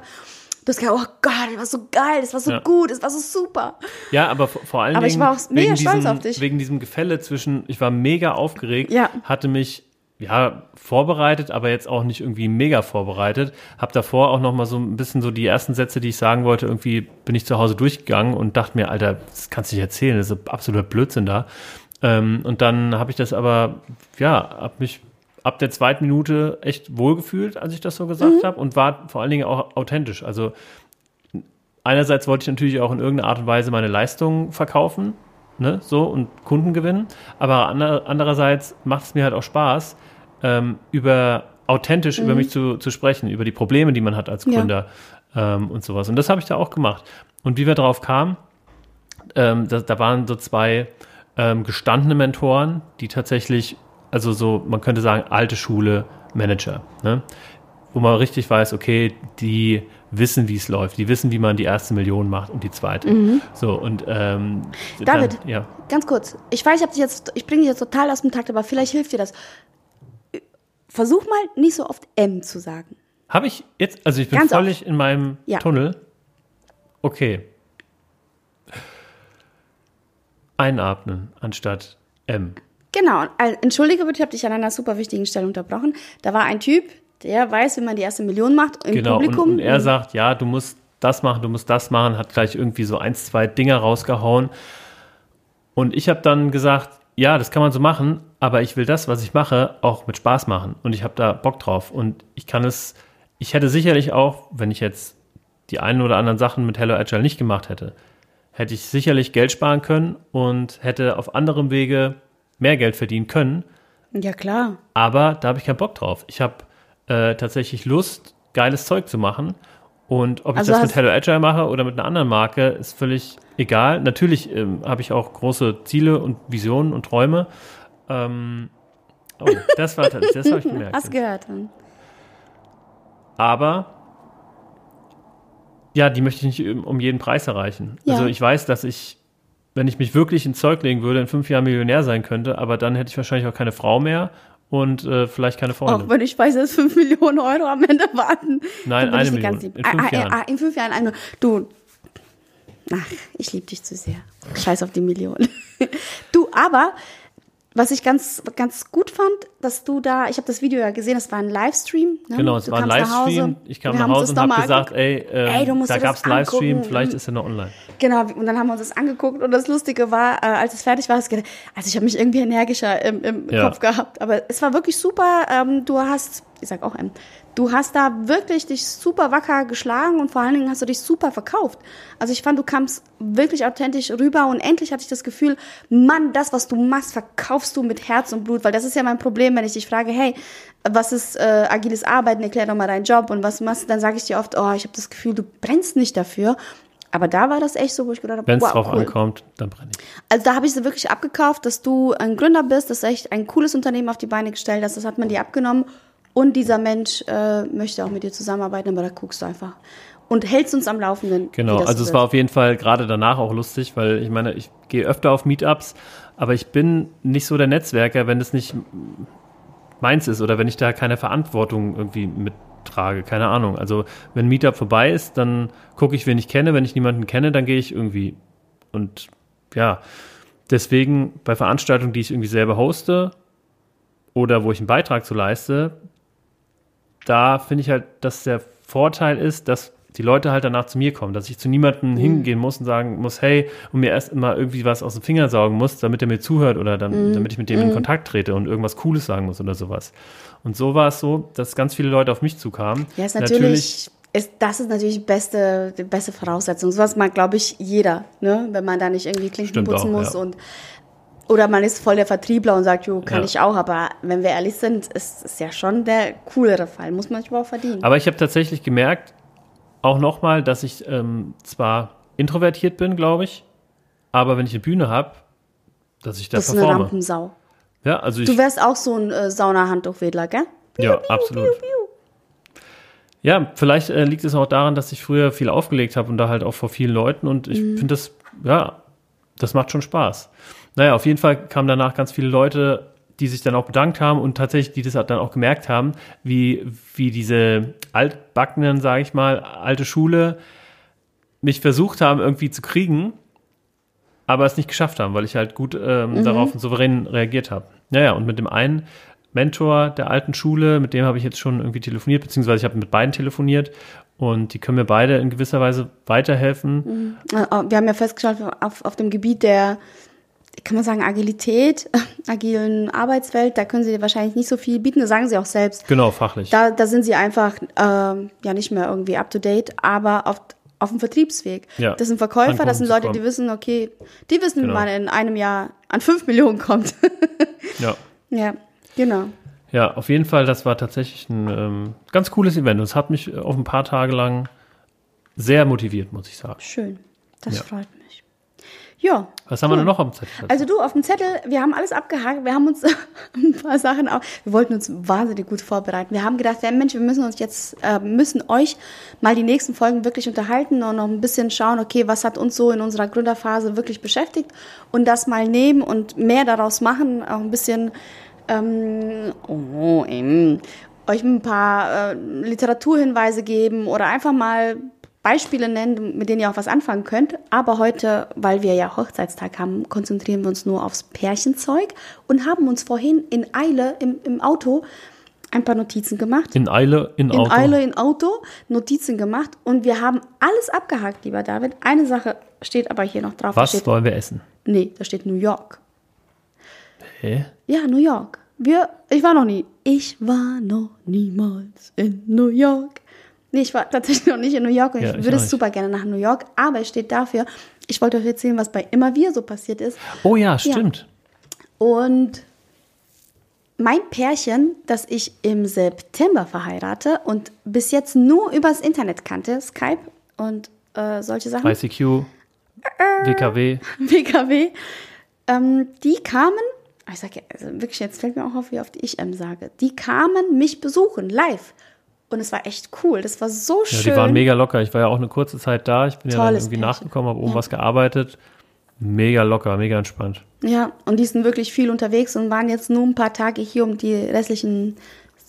[SPEAKER 1] du hast gesagt, oh Gott, das war so geil, das war so
[SPEAKER 2] Ja.
[SPEAKER 1] gut, das war so super.
[SPEAKER 2] Ja, aber vor, allen
[SPEAKER 1] Aber ich
[SPEAKER 2] Dingen
[SPEAKER 1] war auch mega
[SPEAKER 2] wegen,
[SPEAKER 1] stolz
[SPEAKER 2] diesem,
[SPEAKER 1] auf dich.
[SPEAKER 2] wegen diesem Gefälle zwischen, ich war mega aufgeregt,
[SPEAKER 1] Ja.
[SPEAKER 2] hatte mich ja vorbereitet, aber jetzt auch nicht irgendwie mega vorbereitet. Hab davor auch noch mal so ein bisschen so die ersten Sätze, die ich sagen wollte, irgendwie bin ich zu Hause durchgegangen und dachte mir, Alter, das kannst du nicht erzählen, das ist absoluter Blödsinn da. Ähm, und dann habe ich das aber, ja, hab mich ab der zweiten Minute echt wohlgefühlt, als ich das so gesagt
[SPEAKER 1] Mhm.
[SPEAKER 2] habe und war vor allen Dingen auch authentisch. Also einerseits wollte ich natürlich auch in irgendeiner Art und Weise meine Leistungen verkaufen, ne, so und Kunden gewinnen, aber ander, andererseits macht es mir halt auch Spaß, ähm, über authentisch über mich zu, zu sprechen, über die Probleme, die man hat als
[SPEAKER 1] Ja.
[SPEAKER 2] Gründer ähm, und sowas. Und das habe ich da auch gemacht. Und wie wir drauf kamen, ähm, da, da waren so zwei ähm, gestandene Mentoren, die tatsächlich, also so, man könnte sagen, alte Schule Manager, ne? wo man richtig weiß, okay, die wissen, wie es läuft, die wissen, wie man die erste Million macht und die zweite. So, und ähm,
[SPEAKER 1] Mhm. David.
[SPEAKER 2] Dann, ja.
[SPEAKER 1] Ganz kurz. Ich weiß, ich jetzt, ich bringe dich jetzt total aus dem Takt, aber vielleicht hilft dir das. Versuch mal nicht so oft M zu sagen.
[SPEAKER 2] Habe ich jetzt, also ich bin
[SPEAKER 1] Ganz
[SPEAKER 2] völlig in meinem
[SPEAKER 1] Ja.
[SPEAKER 2] Tunnel. Okay. Einatmen anstatt M.
[SPEAKER 1] Genau. Also, Entschuldige bitte, ich habe dich an einer super wichtigen Stelle unterbrochen. Da war ein Typ, der weiß, wie man die erste Million macht im
[SPEAKER 2] Genau, und,
[SPEAKER 1] Publikum.
[SPEAKER 2] und er sagt, ja, du musst das machen, du musst das machen, hat gleich irgendwie so eins, zwei Dinger rausgehauen. Und ich habe dann gesagt, ja, das kann man so machen, aber ich will das, was ich mache, auch mit Spaß machen. Und ich habe da Bock drauf. Und ich kann es, ich hätte sicherlich auch, wenn ich jetzt die einen oder anderen Sachen mit Hello Agile nicht gemacht hätte, hätte ich sicherlich Geld sparen können und hätte auf anderem Wege mehr Geld verdienen können.
[SPEAKER 1] ja, klar.
[SPEAKER 2] Aber da habe ich keinen Bock drauf. Ich habe äh, tatsächlich Lust, geiles Zeug zu machen. Und ob ich
[SPEAKER 1] Also
[SPEAKER 2] das
[SPEAKER 1] hast-
[SPEAKER 2] mit Hello Agile mache oder mit einer anderen Marke, ist völlig egal. Natürlich ähm, habe ich auch große Ziele und Visionen und Träume. Ähm, oh, das war das, das habe ich gemerkt.
[SPEAKER 1] Hast gehört. Dann.
[SPEAKER 2] Aber ja, die möchte ich nicht um- um jeden Preis erreichen.
[SPEAKER 1] Ja.
[SPEAKER 2] Also ich weiß, dass ich, wenn ich mich wirklich ins Zeug legen würde, in fünf Jahren Millionär sein könnte, aber dann hätte ich wahrscheinlich auch keine Frau mehr und äh, vielleicht keine Freundin.
[SPEAKER 1] Auch wenn ich weiß, dass 5 (laughs) Millionen Euro am Ende warten.
[SPEAKER 2] Nein, eine Million. In fünf
[SPEAKER 1] ah, ah,
[SPEAKER 2] Jahren.
[SPEAKER 1] Ah, in fünf Jahren. eine Million. Du, ach, ich liebe dich zu sehr. Scheiß auf die Million. (laughs) Du, aber, was ich ganz, ganz gut fand, dass du da, ich habe das Video ja gesehen, das war ein Livestream. Ne?
[SPEAKER 2] Genau, es
[SPEAKER 1] du
[SPEAKER 2] war ein. Livestream. Ich kam nach Hause und habe gesagt, ey, ähm,
[SPEAKER 1] Ey,
[SPEAKER 2] da gab es Livestream,
[SPEAKER 1] angucken.
[SPEAKER 2] vielleicht ist er noch online.
[SPEAKER 1] Genau, und dann haben wir uns das angeguckt und das Lustige war, äh, als es fertig war, gedacht, also ich habe mich irgendwie energischer im, im
[SPEAKER 2] Ja.
[SPEAKER 1] Kopf gehabt. Aber es war wirklich super. Ähm, du hast, ich sag auch, ähm, du hast da wirklich dich super wacker geschlagen und vor allen Dingen hast du dich super verkauft. Also ich fand, du kamst wirklich authentisch rüber und endlich hatte ich das Gefühl, Mann, das, was du machst, verkaufst du mit Herz und Blut, weil das ist ja mein Problem, wenn ich dich frage, hey, was ist äh, agiles Arbeiten, erklär doch mal deinen Job und was du machst, dann sage ich dir oft, oh, ich habe das Gefühl, du brennst nicht dafür. Aber da war das echt so, wo ich gedacht habe,
[SPEAKER 2] Wenn es
[SPEAKER 1] wow,
[SPEAKER 2] drauf
[SPEAKER 1] cool.
[SPEAKER 2] ankommt, dann brenne ich.
[SPEAKER 1] Also da habe ich sie wirklich abgekauft, dass du ein Gründer bist, dass du echt ein cooles Unternehmen auf die Beine gestellt hast. Das hat man dir abgenommen. Und dieser Mensch äh, möchte auch mit dir zusammenarbeiten, aber da guckst du einfach. Und hältst uns am Laufenden.
[SPEAKER 2] Genau, also
[SPEAKER 1] so
[SPEAKER 2] es war auf jeden Fall gerade danach auch lustig, weil ich meine, ich gehe öfter auf Meetups, aber ich bin nicht so der Netzwerker, wenn es nicht meins ist oder wenn ich da keine Verantwortung irgendwie mittrage, keine Ahnung. Also wenn Meetup vorbei ist, dann gucke ich, wen ich kenne. Wenn ich niemanden kenne, dann gehe ich irgendwie. Und ja, deswegen bei Veranstaltungen, die ich irgendwie selber hoste oder wo ich einen Beitrag zu leiste, da finde ich halt, dass der Vorteil ist, dass die Leute halt danach zu mir kommen, dass ich zu niemandem hingehen muss und sagen muss, hey, und mir erst immer irgendwie was aus dem Finger saugen muss, damit er mir zuhört oder dann, damit ich mit dem in Kontakt trete und irgendwas Cooles sagen muss oder sowas. Und so war es so, dass ganz viele Leute auf mich zukamen.
[SPEAKER 1] Ja, ist natürlich, ist, das ist natürlich die beste, die beste Voraussetzung. Sowas mag, glaube ich, jeder, ne? wenn man da nicht irgendwie Klinken
[SPEAKER 2] Stimmt
[SPEAKER 1] putzen
[SPEAKER 2] auch,
[SPEAKER 1] muss
[SPEAKER 2] ja.
[SPEAKER 1] und oder man ist voll der Vertriebler und sagt, jo, kann
[SPEAKER 2] Ja.
[SPEAKER 1] ich auch, aber wenn wir ehrlich sind, ist es ja schon der coolere Fall, muss man sich aber auch verdienen.
[SPEAKER 2] Aber ich habe tatsächlich gemerkt, auch nochmal, dass ich ähm, zwar introvertiert bin, glaube ich, aber wenn ich eine Bühne habe, dass ich da
[SPEAKER 1] das ist eine
[SPEAKER 2] performe.
[SPEAKER 1] Rampensau.
[SPEAKER 2] Ja, also ich,
[SPEAKER 1] Du wärst auch so ein äh, Saunahandtuchwedler, gell?
[SPEAKER 2] ja, absolut. Ja, vielleicht äh, liegt es auch daran, dass ich früher viel aufgelegt habe und da halt auch vor vielen Leuten und ich
[SPEAKER 1] Mhm.
[SPEAKER 2] finde das, ja, das macht schon Spaß. Naja, auf jeden Fall kamen danach ganz viele Leute, die sich dann auch bedankt haben und tatsächlich, die das dann auch gemerkt haben, wie, wie diese altbackenen, sage ich mal, alte Schule mich versucht haben irgendwie zu kriegen, aber es nicht geschafft haben, weil ich halt gut ähm, darauf und souverän reagiert habe. Naja, und mit dem einen Mentor der alten Schule, mit dem habe ich jetzt schon irgendwie telefoniert, beziehungsweise ich habe mit beiden telefoniert und die können mir beide in gewisser Weise weiterhelfen.
[SPEAKER 1] Äh, Wir haben ja festgestellt, auf, auf dem Gebiet der, kann man sagen, Agilität, (laughs) agilen Arbeitswelt, da können sie wahrscheinlich nicht so viel bieten, das sagen sie auch selbst.
[SPEAKER 2] Genau, fachlich.
[SPEAKER 1] Da, da sind sie einfach ähm, ja nicht mehr irgendwie up to date, aber auf, auf dem Vertriebsweg.
[SPEAKER 2] Ja,
[SPEAKER 1] Das sind Verkäufer,
[SPEAKER 2] an
[SPEAKER 1] das sind Leute, die wissen, okay, die wissen,
[SPEAKER 2] Genau.
[SPEAKER 1] wie man in einem Jahr an fünf Millionen kommt. (laughs)
[SPEAKER 2] ja.
[SPEAKER 1] ja, genau.
[SPEAKER 2] ja, auf jeden Fall, das war tatsächlich ein ähm, ganz cooles Event und es hat mich auf ein paar Tage lang sehr motiviert, muss ich sagen.
[SPEAKER 1] Schön. Das
[SPEAKER 2] Ja.
[SPEAKER 1] freut mich. Ja.
[SPEAKER 2] Was haben wir denn noch am Zettel?
[SPEAKER 1] Also du, auf dem Zettel, wir haben alles abgehakt, wir haben uns (laughs) ein paar Sachen auch, wir wollten uns wahnsinnig gut vorbereiten. Wir haben gedacht, ja Mensch, wir müssen uns jetzt, äh, müssen euch mal die nächsten Folgen wirklich unterhalten und noch ein bisschen schauen, okay, was hat uns so in unserer Gründerphase wirklich beschäftigt und das mal nehmen und mehr daraus machen, auch ein bisschen, ähm, oh, ähm, euch ein paar äh, Literaturhinweise geben oder einfach mal Beispiele nennen, mit denen ihr auch was anfangen könnt. Aber heute, weil wir ja Hochzeitstag haben, konzentrieren wir uns nur aufs Pärchenzeug und haben uns vorhin in Eile im, im Auto ein paar Notizen gemacht.
[SPEAKER 2] in Eile, in,
[SPEAKER 1] In
[SPEAKER 2] Auto.
[SPEAKER 1] Eile in Auto Notizen gemacht und wir haben alles abgehakt, lieber David. Eine Sache steht aber hier noch drauf.
[SPEAKER 2] Was
[SPEAKER 1] steht,
[SPEAKER 2] wollen wir essen?
[SPEAKER 1] nee, da steht New York.
[SPEAKER 2] Hä?
[SPEAKER 1] Ja, New York. Wir, ich war noch nie. Ich war noch niemals in New York. Nee, ich war tatsächlich noch nicht in New York und
[SPEAKER 2] Ja,
[SPEAKER 1] ich
[SPEAKER 2] ich
[SPEAKER 1] würde es super gerne nach New York, aber es steht dafür, ich wollte euch erzählen, was bei Immer Wir so passiert ist.
[SPEAKER 2] Oh ja, stimmt.
[SPEAKER 1] Und mein Pärchen, das ich im September verheirate und bis jetzt nur übers Internet kannte, Skype und äh, solche Sachen,
[SPEAKER 2] ICQ, WKW.
[SPEAKER 1] WKW, ähm, die kamen, ich sage ja, also wirklich, jetzt fällt mir auch auf, wie oft ich ähm sage, die kamen mich besuchen, live. Und es war echt cool. Das war so
[SPEAKER 2] Ja,
[SPEAKER 1] schön.
[SPEAKER 2] die waren mega locker. Ich war ja auch eine kurze Zeit da. Ich bin ja dann
[SPEAKER 1] Tolles
[SPEAKER 2] irgendwie
[SPEAKER 1] Pärchen.
[SPEAKER 2] nachgekommen, habe oben was gearbeitet. Mega locker, mega entspannt.
[SPEAKER 1] Ja, und die sind wirklich viel unterwegs und waren jetzt nur ein paar Tage hier, um die restlichen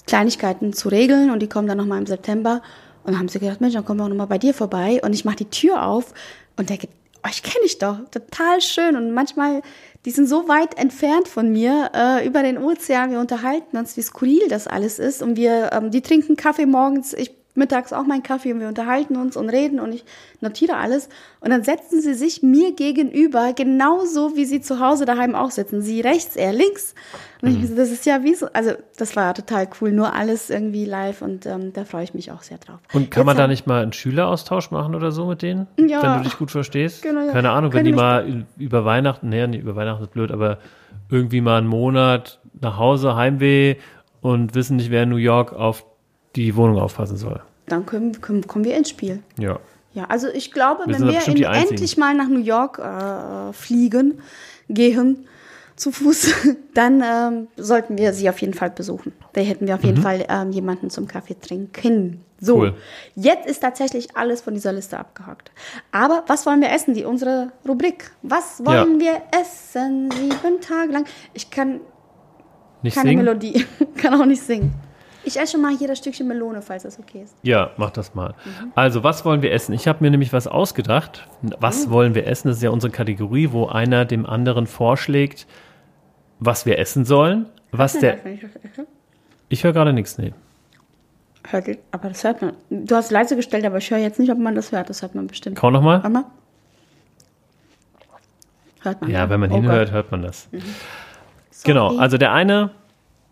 [SPEAKER 1] Kleinigkeiten zu regeln. Und die kommen dann nochmal im September. Und dann haben sie gedacht, Mensch, dann kommen wir auch nochmal bei dir vorbei. Und ich mache die Tür auf und denke, oh, ich kenne dich doch, total schön. Und manchmal, die sind so weit entfernt von mir, äh, über den Ozean. Wir unterhalten uns, wie skurril das alles ist. Und wir, ähm, die trinken Kaffee morgens. Ich mittags auch meinen Kaffee und wir unterhalten uns und reden und ich notiere alles. Und dann setzen sie sich mir gegenüber, genauso wie sie zu Hause daheim auch sitzen. Sie rechts, er links. Und ich, das ist ja wie so, also das war total cool, nur alles irgendwie live und ähm, da freue ich mich auch sehr drauf.
[SPEAKER 2] Und kann
[SPEAKER 1] Jetzt
[SPEAKER 2] man da nicht mal einen Schüleraustausch machen oder so mit denen?
[SPEAKER 1] Ja.
[SPEAKER 2] Wenn du dich gut verstehst? (laughs)
[SPEAKER 1] Genau, ja.
[SPEAKER 2] Keine Ahnung, wenn
[SPEAKER 1] Können
[SPEAKER 2] die
[SPEAKER 1] mich-
[SPEAKER 2] mal über Weihnachten, nee, nicht über Weihnachten ist blöd, aber irgendwie mal einen Monat nach Hause, Heimweh und wissen nicht, wer in New York auf die Wohnung aufpassen soll.
[SPEAKER 1] Dann können, können, kommen wir ins Spiel.
[SPEAKER 2] Ja.
[SPEAKER 1] Ja, also ich glaube,
[SPEAKER 2] Wir
[SPEAKER 1] wenn wir in, endlich mal nach New York äh, fliegen, gehen, zu Fuß, (laughs) dann ähm, sollten wir sie auf jeden Fall besuchen. Da hätten wir auf jeden Fall ähm, jemanden zum Kaffee trinken. So,
[SPEAKER 2] Mhm. Cool.
[SPEAKER 1] jetzt ist tatsächlich alles von dieser Liste abgehakt. Aber was wollen wir essen? Die unsere Rubrik. Was wollen wir essen? Sieben Tage lang. Ich kann
[SPEAKER 2] Nicht
[SPEAKER 1] keine
[SPEAKER 2] singen?
[SPEAKER 1] Melodie, (laughs) kann auch nicht singen. Ich esse schon mal hier das Stückchen Melone, falls das okay ist.
[SPEAKER 2] Ja, mach das mal.
[SPEAKER 1] Mhm.
[SPEAKER 2] Also, was wollen wir essen? Ich habe mir nämlich was ausgedacht. Was
[SPEAKER 1] Oh.
[SPEAKER 2] wollen wir essen? Das ist ja unsere Kategorie, wo einer dem anderen vorschlägt, was wir essen sollen. Was der. Ich höre gerade nichts, nee.
[SPEAKER 1] Hört, aber das hört man. Du hast leise gestellt, aber ich höre jetzt nicht, ob man das hört. Das hört man bestimmt.
[SPEAKER 2] Kau noch mal.
[SPEAKER 1] Warte mal. Hört man.
[SPEAKER 2] Ja, wenn man
[SPEAKER 1] Oh
[SPEAKER 2] hinhört,
[SPEAKER 1] Gott.
[SPEAKER 2] hört man das.
[SPEAKER 1] Sorry.
[SPEAKER 2] Genau, also der eine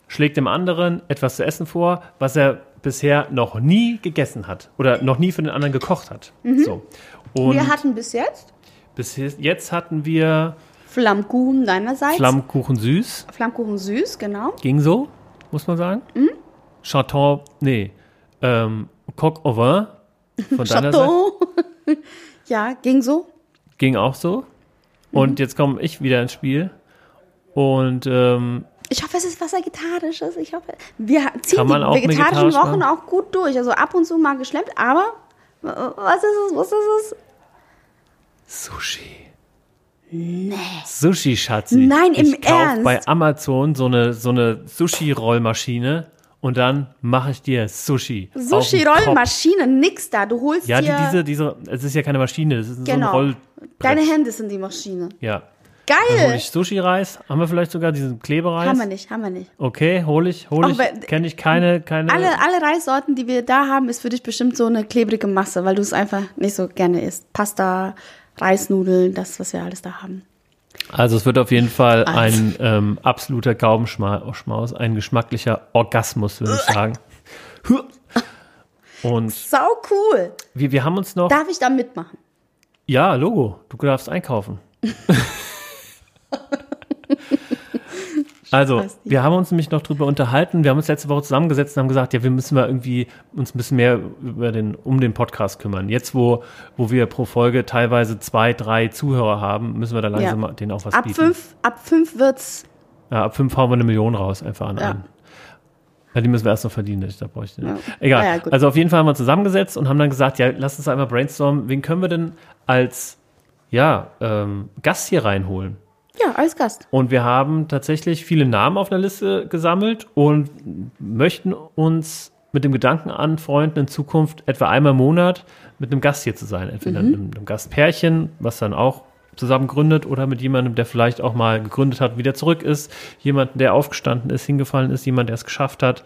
[SPEAKER 2] schlägt dem anderen etwas zu essen vor, was er bisher noch nie gegessen hat oder noch nie für den anderen gekocht hat. So. Und
[SPEAKER 1] Mhm. Wir hatten bis jetzt
[SPEAKER 2] bis jetzt hatten wir
[SPEAKER 1] Flammkuchen deinerseits.
[SPEAKER 2] Flammkuchen süß,
[SPEAKER 1] Flammkuchen süß, genau.
[SPEAKER 2] ging so, muss man sagen.
[SPEAKER 1] Mhm.
[SPEAKER 2] Chaton, nee, ähm, Coq au vin von (laughs) deiner Seite (laughs)
[SPEAKER 1] ja, ging so.
[SPEAKER 2] ging auch so.
[SPEAKER 1] Mhm.
[SPEAKER 2] Und jetzt komme ich wieder ins Spiel und ähm,
[SPEAKER 1] Ich hoffe, es ist was Vegetarisches. Ich hoffe, wir ziehen die vegetarischen
[SPEAKER 2] vegetarisch
[SPEAKER 1] Wochen
[SPEAKER 2] machen?
[SPEAKER 1] auch gut durch. Also ab und zu mal geschleppt, aber was ist es? Was ist es?
[SPEAKER 2] Sushi. Nee. Sushi, Schatzi.
[SPEAKER 1] Nein, im
[SPEAKER 2] ich kauf
[SPEAKER 1] Ernst?
[SPEAKER 2] bei Amazon so eine, so eine Sushi-Rollmaschine und dann mache ich dir Sushi.
[SPEAKER 1] Sushi-Rollmaschine, nix da. Du holst
[SPEAKER 2] Ja, die,
[SPEAKER 1] dir
[SPEAKER 2] diese, diese, es ist ja keine Maschine, das ist
[SPEAKER 1] genau.
[SPEAKER 2] so ein Rollbrett.
[SPEAKER 1] Deine Hände sind die Maschine.
[SPEAKER 2] Ja. Dann hole
[SPEAKER 1] Geil.
[SPEAKER 2] ich Sushi-Reis. Haben wir vielleicht sogar diesen Klebereis?
[SPEAKER 1] Haben wir nicht, haben wir nicht.
[SPEAKER 2] Okay, hole ich, hole ich. Kenne ich keine, keine.
[SPEAKER 1] Alle, alle Reissorten, die wir da haben, ist für dich bestimmt so eine klebrige Masse, weil du es einfach nicht so gerne isst. Pasta, Reisnudeln, das, was wir alles da haben.
[SPEAKER 2] Also es wird auf jeden Fall
[SPEAKER 1] Eins.
[SPEAKER 2] ein ähm, absoluter Gaumenschmaus, ein geschmacklicher Orgasmus, würde ich sagen. (laughs) Und
[SPEAKER 1] Sau cool.
[SPEAKER 2] wir, wir haben uns noch.
[SPEAKER 1] Darf ich da mitmachen?
[SPEAKER 2] Ja, Logo, du darfst einkaufen. (laughs) (laughs) Also, wir haben uns nämlich noch drüber unterhalten. Wir haben uns letzte Woche zusammengesetzt und haben gesagt, ja, wir müssen mal irgendwie uns ein bisschen mehr über den, um den Podcast kümmern. Jetzt, wo, wo wir pro Folge teilweise zwei, drei Zuhörer haben, müssen wir da langsam
[SPEAKER 1] Ja.
[SPEAKER 2] denen auch was
[SPEAKER 1] Ab
[SPEAKER 2] bieten.
[SPEAKER 1] fünf, ab fünf wird's.
[SPEAKER 2] Ja, ab fünf hauen wir eine Million raus, einfach an
[SPEAKER 1] Ja.
[SPEAKER 2] einen. Ja, die müssen wir erst noch verdienen, da bräuchte ich
[SPEAKER 1] Ja.
[SPEAKER 2] Egal.
[SPEAKER 1] Ja,
[SPEAKER 2] also auf jeden Fall haben wir uns zusammengesetzt und haben dann gesagt, ja, lass uns einmal brainstormen, wen können wir denn als ja, ähm, Gast hier reinholen?
[SPEAKER 1] Ja, als Gast.
[SPEAKER 2] Und wir haben tatsächlich viele Namen auf einer Liste gesammelt und möchten uns mit dem Gedanken anfreunden, in Zukunft etwa einmal im Monat mit einem Gast hier zu sein. Entweder
[SPEAKER 1] Mhm.
[SPEAKER 2] einem, einem Gastpärchen, was dann auch zusammen gründet, oder mit jemandem, der vielleicht auch mal gegründet hat, wieder zurück ist, jemanden, der aufgestanden ist, hingefallen ist, jemand, der es geschafft hat.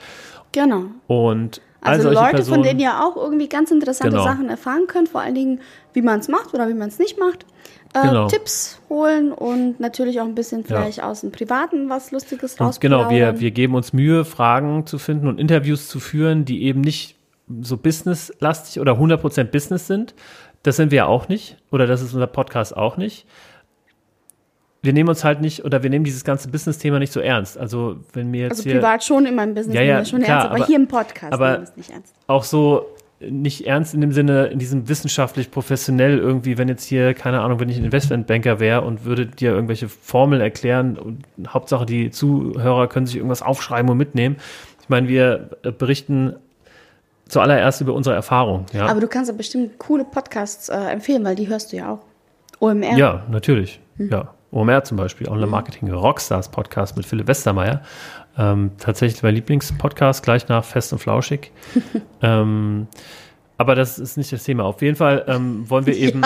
[SPEAKER 1] Genau.
[SPEAKER 2] Und
[SPEAKER 1] Also Leute,
[SPEAKER 2] Personen,
[SPEAKER 1] von denen ihr auch irgendwie ganz interessante
[SPEAKER 2] Genau.
[SPEAKER 1] Sachen erfahren könnt, vor allen Dingen, wie man es macht oder wie man es nicht macht. Äh,
[SPEAKER 2] Genau.
[SPEAKER 1] Tipps holen und natürlich auch ein bisschen vielleicht aus dem Privaten was Lustiges
[SPEAKER 2] Und genau, wir, wir geben uns Mühe, Fragen zu finden und Interviews zu führen, die eben nicht so businesslastig oder 100% Business sind. Das sind wir ja auch nicht oder das ist unser Podcast auch nicht. Wir nehmen uns halt nicht oder wir nehmen dieses ganze Business-Thema nicht so ernst. Also wenn mir jetzt
[SPEAKER 1] Also
[SPEAKER 2] hier
[SPEAKER 1] privat schon in meinem Business
[SPEAKER 2] Ja, ja,
[SPEAKER 1] schon
[SPEAKER 2] klar,
[SPEAKER 1] ernst, aber,
[SPEAKER 2] aber-
[SPEAKER 1] hier im Podcast
[SPEAKER 2] aber-
[SPEAKER 1] nehmen wir es nicht ernst.
[SPEAKER 2] auch so nicht ernst in dem Sinne, in diesem wissenschaftlich professionell irgendwie, wenn jetzt hier, keine Ahnung, wenn ich ein Investmentbanker wäre und würde dir irgendwelche Formeln erklären und Hauptsache die Zuhörer können sich irgendwas aufschreiben und mitnehmen. Ich meine, wir äh, berichten zuallererst über unsere Erfahrung. Ja,
[SPEAKER 1] Aber du kannst ja bestimmt coole Podcasts äh, empfehlen, weil die hörst du ja auch. OMR.
[SPEAKER 2] ja natürlich.
[SPEAKER 1] Hm.
[SPEAKER 2] Ja, OMR zum Beispiel, Online Marketing Rockstars Podcast mit Philipp Westermeier. Ähm, tatsächlich mein Lieblingspodcast, gleich nach Fest und Flauschig. (laughs) ähm, aber das ist nicht das Thema. Auf jeden Fall ähm, wollen wir eben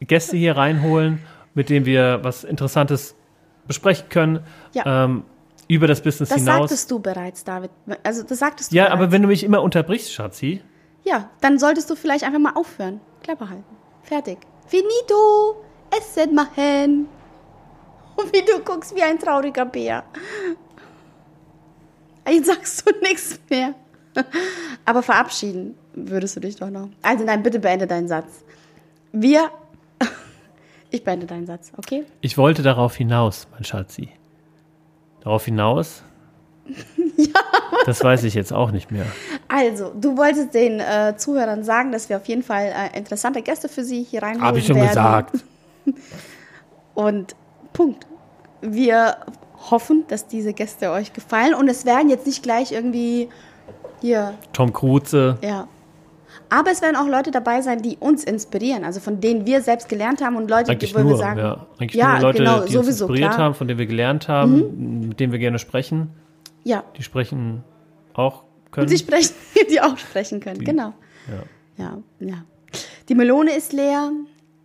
[SPEAKER 2] Gäste hier reinholen, mit denen wir was Interessantes besprechen können.
[SPEAKER 1] Ja.
[SPEAKER 2] Ähm, über das Business
[SPEAKER 1] Das
[SPEAKER 2] hinaus.
[SPEAKER 1] sagtest du bereits, David. Also das sagtest du
[SPEAKER 2] ja,
[SPEAKER 1] bereits.
[SPEAKER 2] aber wenn du mich immer unterbrichst, Schatzi,
[SPEAKER 1] Ja, dann solltest du vielleicht einfach mal aufhören. Klappe halten. Fertig. Finito. Essen machen. Und (laughs) wie du guckst wie ein trauriger Bär. Jetzt sagst du nichts mehr. (laughs) Aber verabschieden würdest du dich doch noch. Also nein, bitte beende deinen Satz. Wir. (laughs) Ich beende deinen Satz, okay?
[SPEAKER 2] ich wollte darauf hinaus, mein Schatzi. Darauf hinaus? (laughs) ja. Das weiß ich jetzt auch nicht mehr.
[SPEAKER 1] Also, du wolltest den äh, Zuhörern sagen, dass wir auf jeden Fall äh, interessante Gäste für sie hier reinholen
[SPEAKER 2] Habe ich schon
[SPEAKER 1] werden.
[SPEAKER 2] gesagt.
[SPEAKER 1] Und Punkt. Wir hoffen, dass diese Gäste euch gefallen und es werden jetzt nicht gleich irgendwie hier,
[SPEAKER 2] Tom Cruze,
[SPEAKER 1] ja. Aber es werden auch Leute dabei sein, die uns inspirieren, also von denen wir selbst gelernt haben und Leute,
[SPEAKER 2] eigentlich
[SPEAKER 1] die, wo
[SPEAKER 2] nur,
[SPEAKER 1] wir sagen,
[SPEAKER 2] ja. Eigentlich
[SPEAKER 1] Ja,
[SPEAKER 2] nur Leute,
[SPEAKER 1] genau,
[SPEAKER 2] die uns
[SPEAKER 1] sowieso,
[SPEAKER 2] inspiriert
[SPEAKER 1] klar. Mhm.
[SPEAKER 2] haben, von denen wir gelernt haben, mit denen wir gerne sprechen.
[SPEAKER 1] ja,
[SPEAKER 2] Die sprechen auch können.
[SPEAKER 1] die sprechen, (laughs) die auch sprechen können, genau.
[SPEAKER 2] ja.
[SPEAKER 1] Ja, ja. Die Melone ist leer,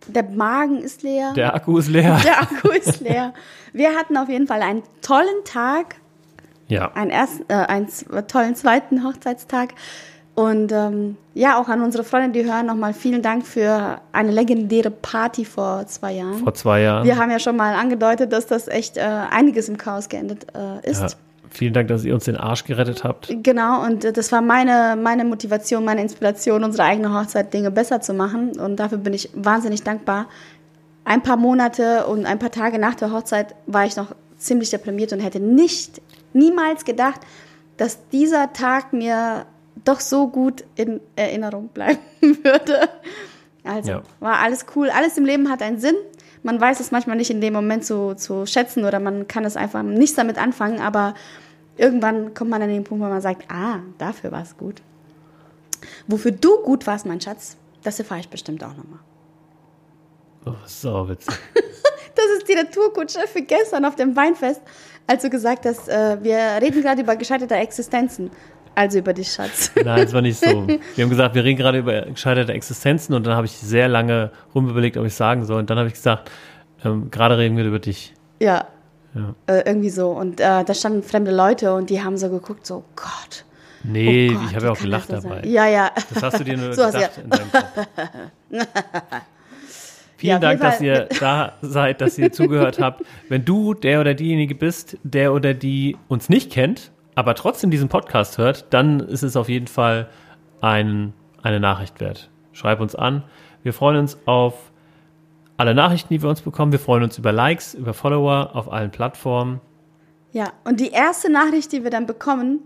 [SPEAKER 1] der Magen ist leer.
[SPEAKER 2] Der Akku ist leer.
[SPEAKER 1] Der Akku ist leer. Wir hatten auf jeden Fall einen tollen Tag,
[SPEAKER 2] Ja.
[SPEAKER 1] einen, ersten, äh, einen tollen zweiten Hochzeitstag. Und ähm, ja, auch an unsere Freunde, die hören, nochmal vielen Dank für eine legendäre Party vor zwei Jahren.
[SPEAKER 2] Vor zwei Jahren.
[SPEAKER 1] Wir haben ja schon mal angedeutet, dass das echt äh, einiges im Chaos geendet äh, ist.
[SPEAKER 2] ja. Vielen Dank, dass ihr uns den Arsch gerettet habt.
[SPEAKER 1] Genau, und äh, das war meine, meine Motivation, meine Inspiration, unsere eigene Hochzeit Dinge besser zu machen. Und dafür bin ich wahnsinnig dankbar. Ein paar Monate und ein paar Tage nach der Hochzeit war ich noch ziemlich deprimiert und hätte nicht, niemals gedacht, dass dieser Tag mir doch so gut in Erinnerung bleiben (laughs) würde. Also
[SPEAKER 2] Ja.
[SPEAKER 1] war alles cool. Alles im Leben hat einen Sinn. Man weiß es manchmal nicht in dem Moment zu, zu schätzen oder man kann es einfach nichts damit anfangen, aber irgendwann kommt man an den Punkt, wo man sagt, ah, dafür war es gut. Wofür du gut warst, mein Schatz, das erfahre ich bestimmt auch nochmal.
[SPEAKER 2] Oh, so witzig. (laughs)
[SPEAKER 1] Das ist die Naturkutsche für gestern auf dem Weinfest, als du gesagt hast, äh, wir reden gerade über gescheiterte Existenzen. Also über dich, Schatz. (laughs)
[SPEAKER 2] Nein, es war nicht so. (laughs) Wir haben gesagt, wir reden gerade über gescheiterte Existenzen und dann habe ich sehr lange rumüberlegt, ob ich sagen soll. Und dann habe ich gesagt, ähm, gerade reden wir über dich.
[SPEAKER 1] Ja,
[SPEAKER 2] Ja.
[SPEAKER 1] äh, irgendwie so. Und äh, da standen fremde Leute und die haben so geguckt, so Gott.
[SPEAKER 2] Nee,
[SPEAKER 1] oh Gott,
[SPEAKER 2] ich habe ja auch gelacht dabei.
[SPEAKER 1] sein? Ja, ja.
[SPEAKER 2] Das hast du dir nur (laughs)
[SPEAKER 1] So
[SPEAKER 2] gedacht in deinem Kopf. Vielen
[SPEAKER 1] Ja,
[SPEAKER 2] Dank, dass ihr da seid, dass ihr zugehört habt. Wenn du der oder diejenige bist, der oder die uns nicht kennt, aber trotzdem diesen Podcast hört, dann ist es auf jeden Fall ein, eine Nachricht wert. Schreib uns an. Wir freuen uns auf alle Nachrichten, die wir uns bekommen. Wir freuen uns über Likes, über Follower auf allen Plattformen.
[SPEAKER 1] Ja, und die erste Nachricht, die wir dann bekommen,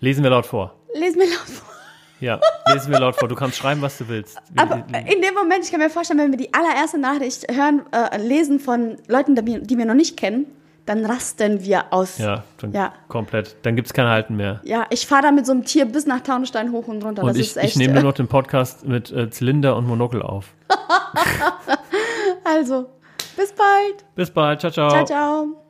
[SPEAKER 2] Lesen wir laut vor.
[SPEAKER 1] lesen wir laut vor.
[SPEAKER 2] Ja, lesen wir laut vor. Du kannst schreiben, was du willst.
[SPEAKER 1] Aber in dem Moment, ich kann mir vorstellen, wenn wir die allererste Nachricht hören, äh, lesen von Leuten, die wir noch nicht kennen, dann rasten wir aus.
[SPEAKER 2] ja, dann
[SPEAKER 1] Ja.
[SPEAKER 2] komplett. Dann gibt es kein Halten mehr.
[SPEAKER 1] Ja, ich fahre da mit so einem Tier bis nach Taunusstein hoch und runter.
[SPEAKER 2] Und
[SPEAKER 1] das
[SPEAKER 2] ich,
[SPEAKER 1] ist echt.
[SPEAKER 2] ich nehme
[SPEAKER 1] äh,
[SPEAKER 2] nur noch den Podcast mit äh, Zylinder und Monokel auf. (laughs)
[SPEAKER 1] also, bis bald.
[SPEAKER 2] Bis bald. Ciao, ciao.
[SPEAKER 1] Ciao, ciao.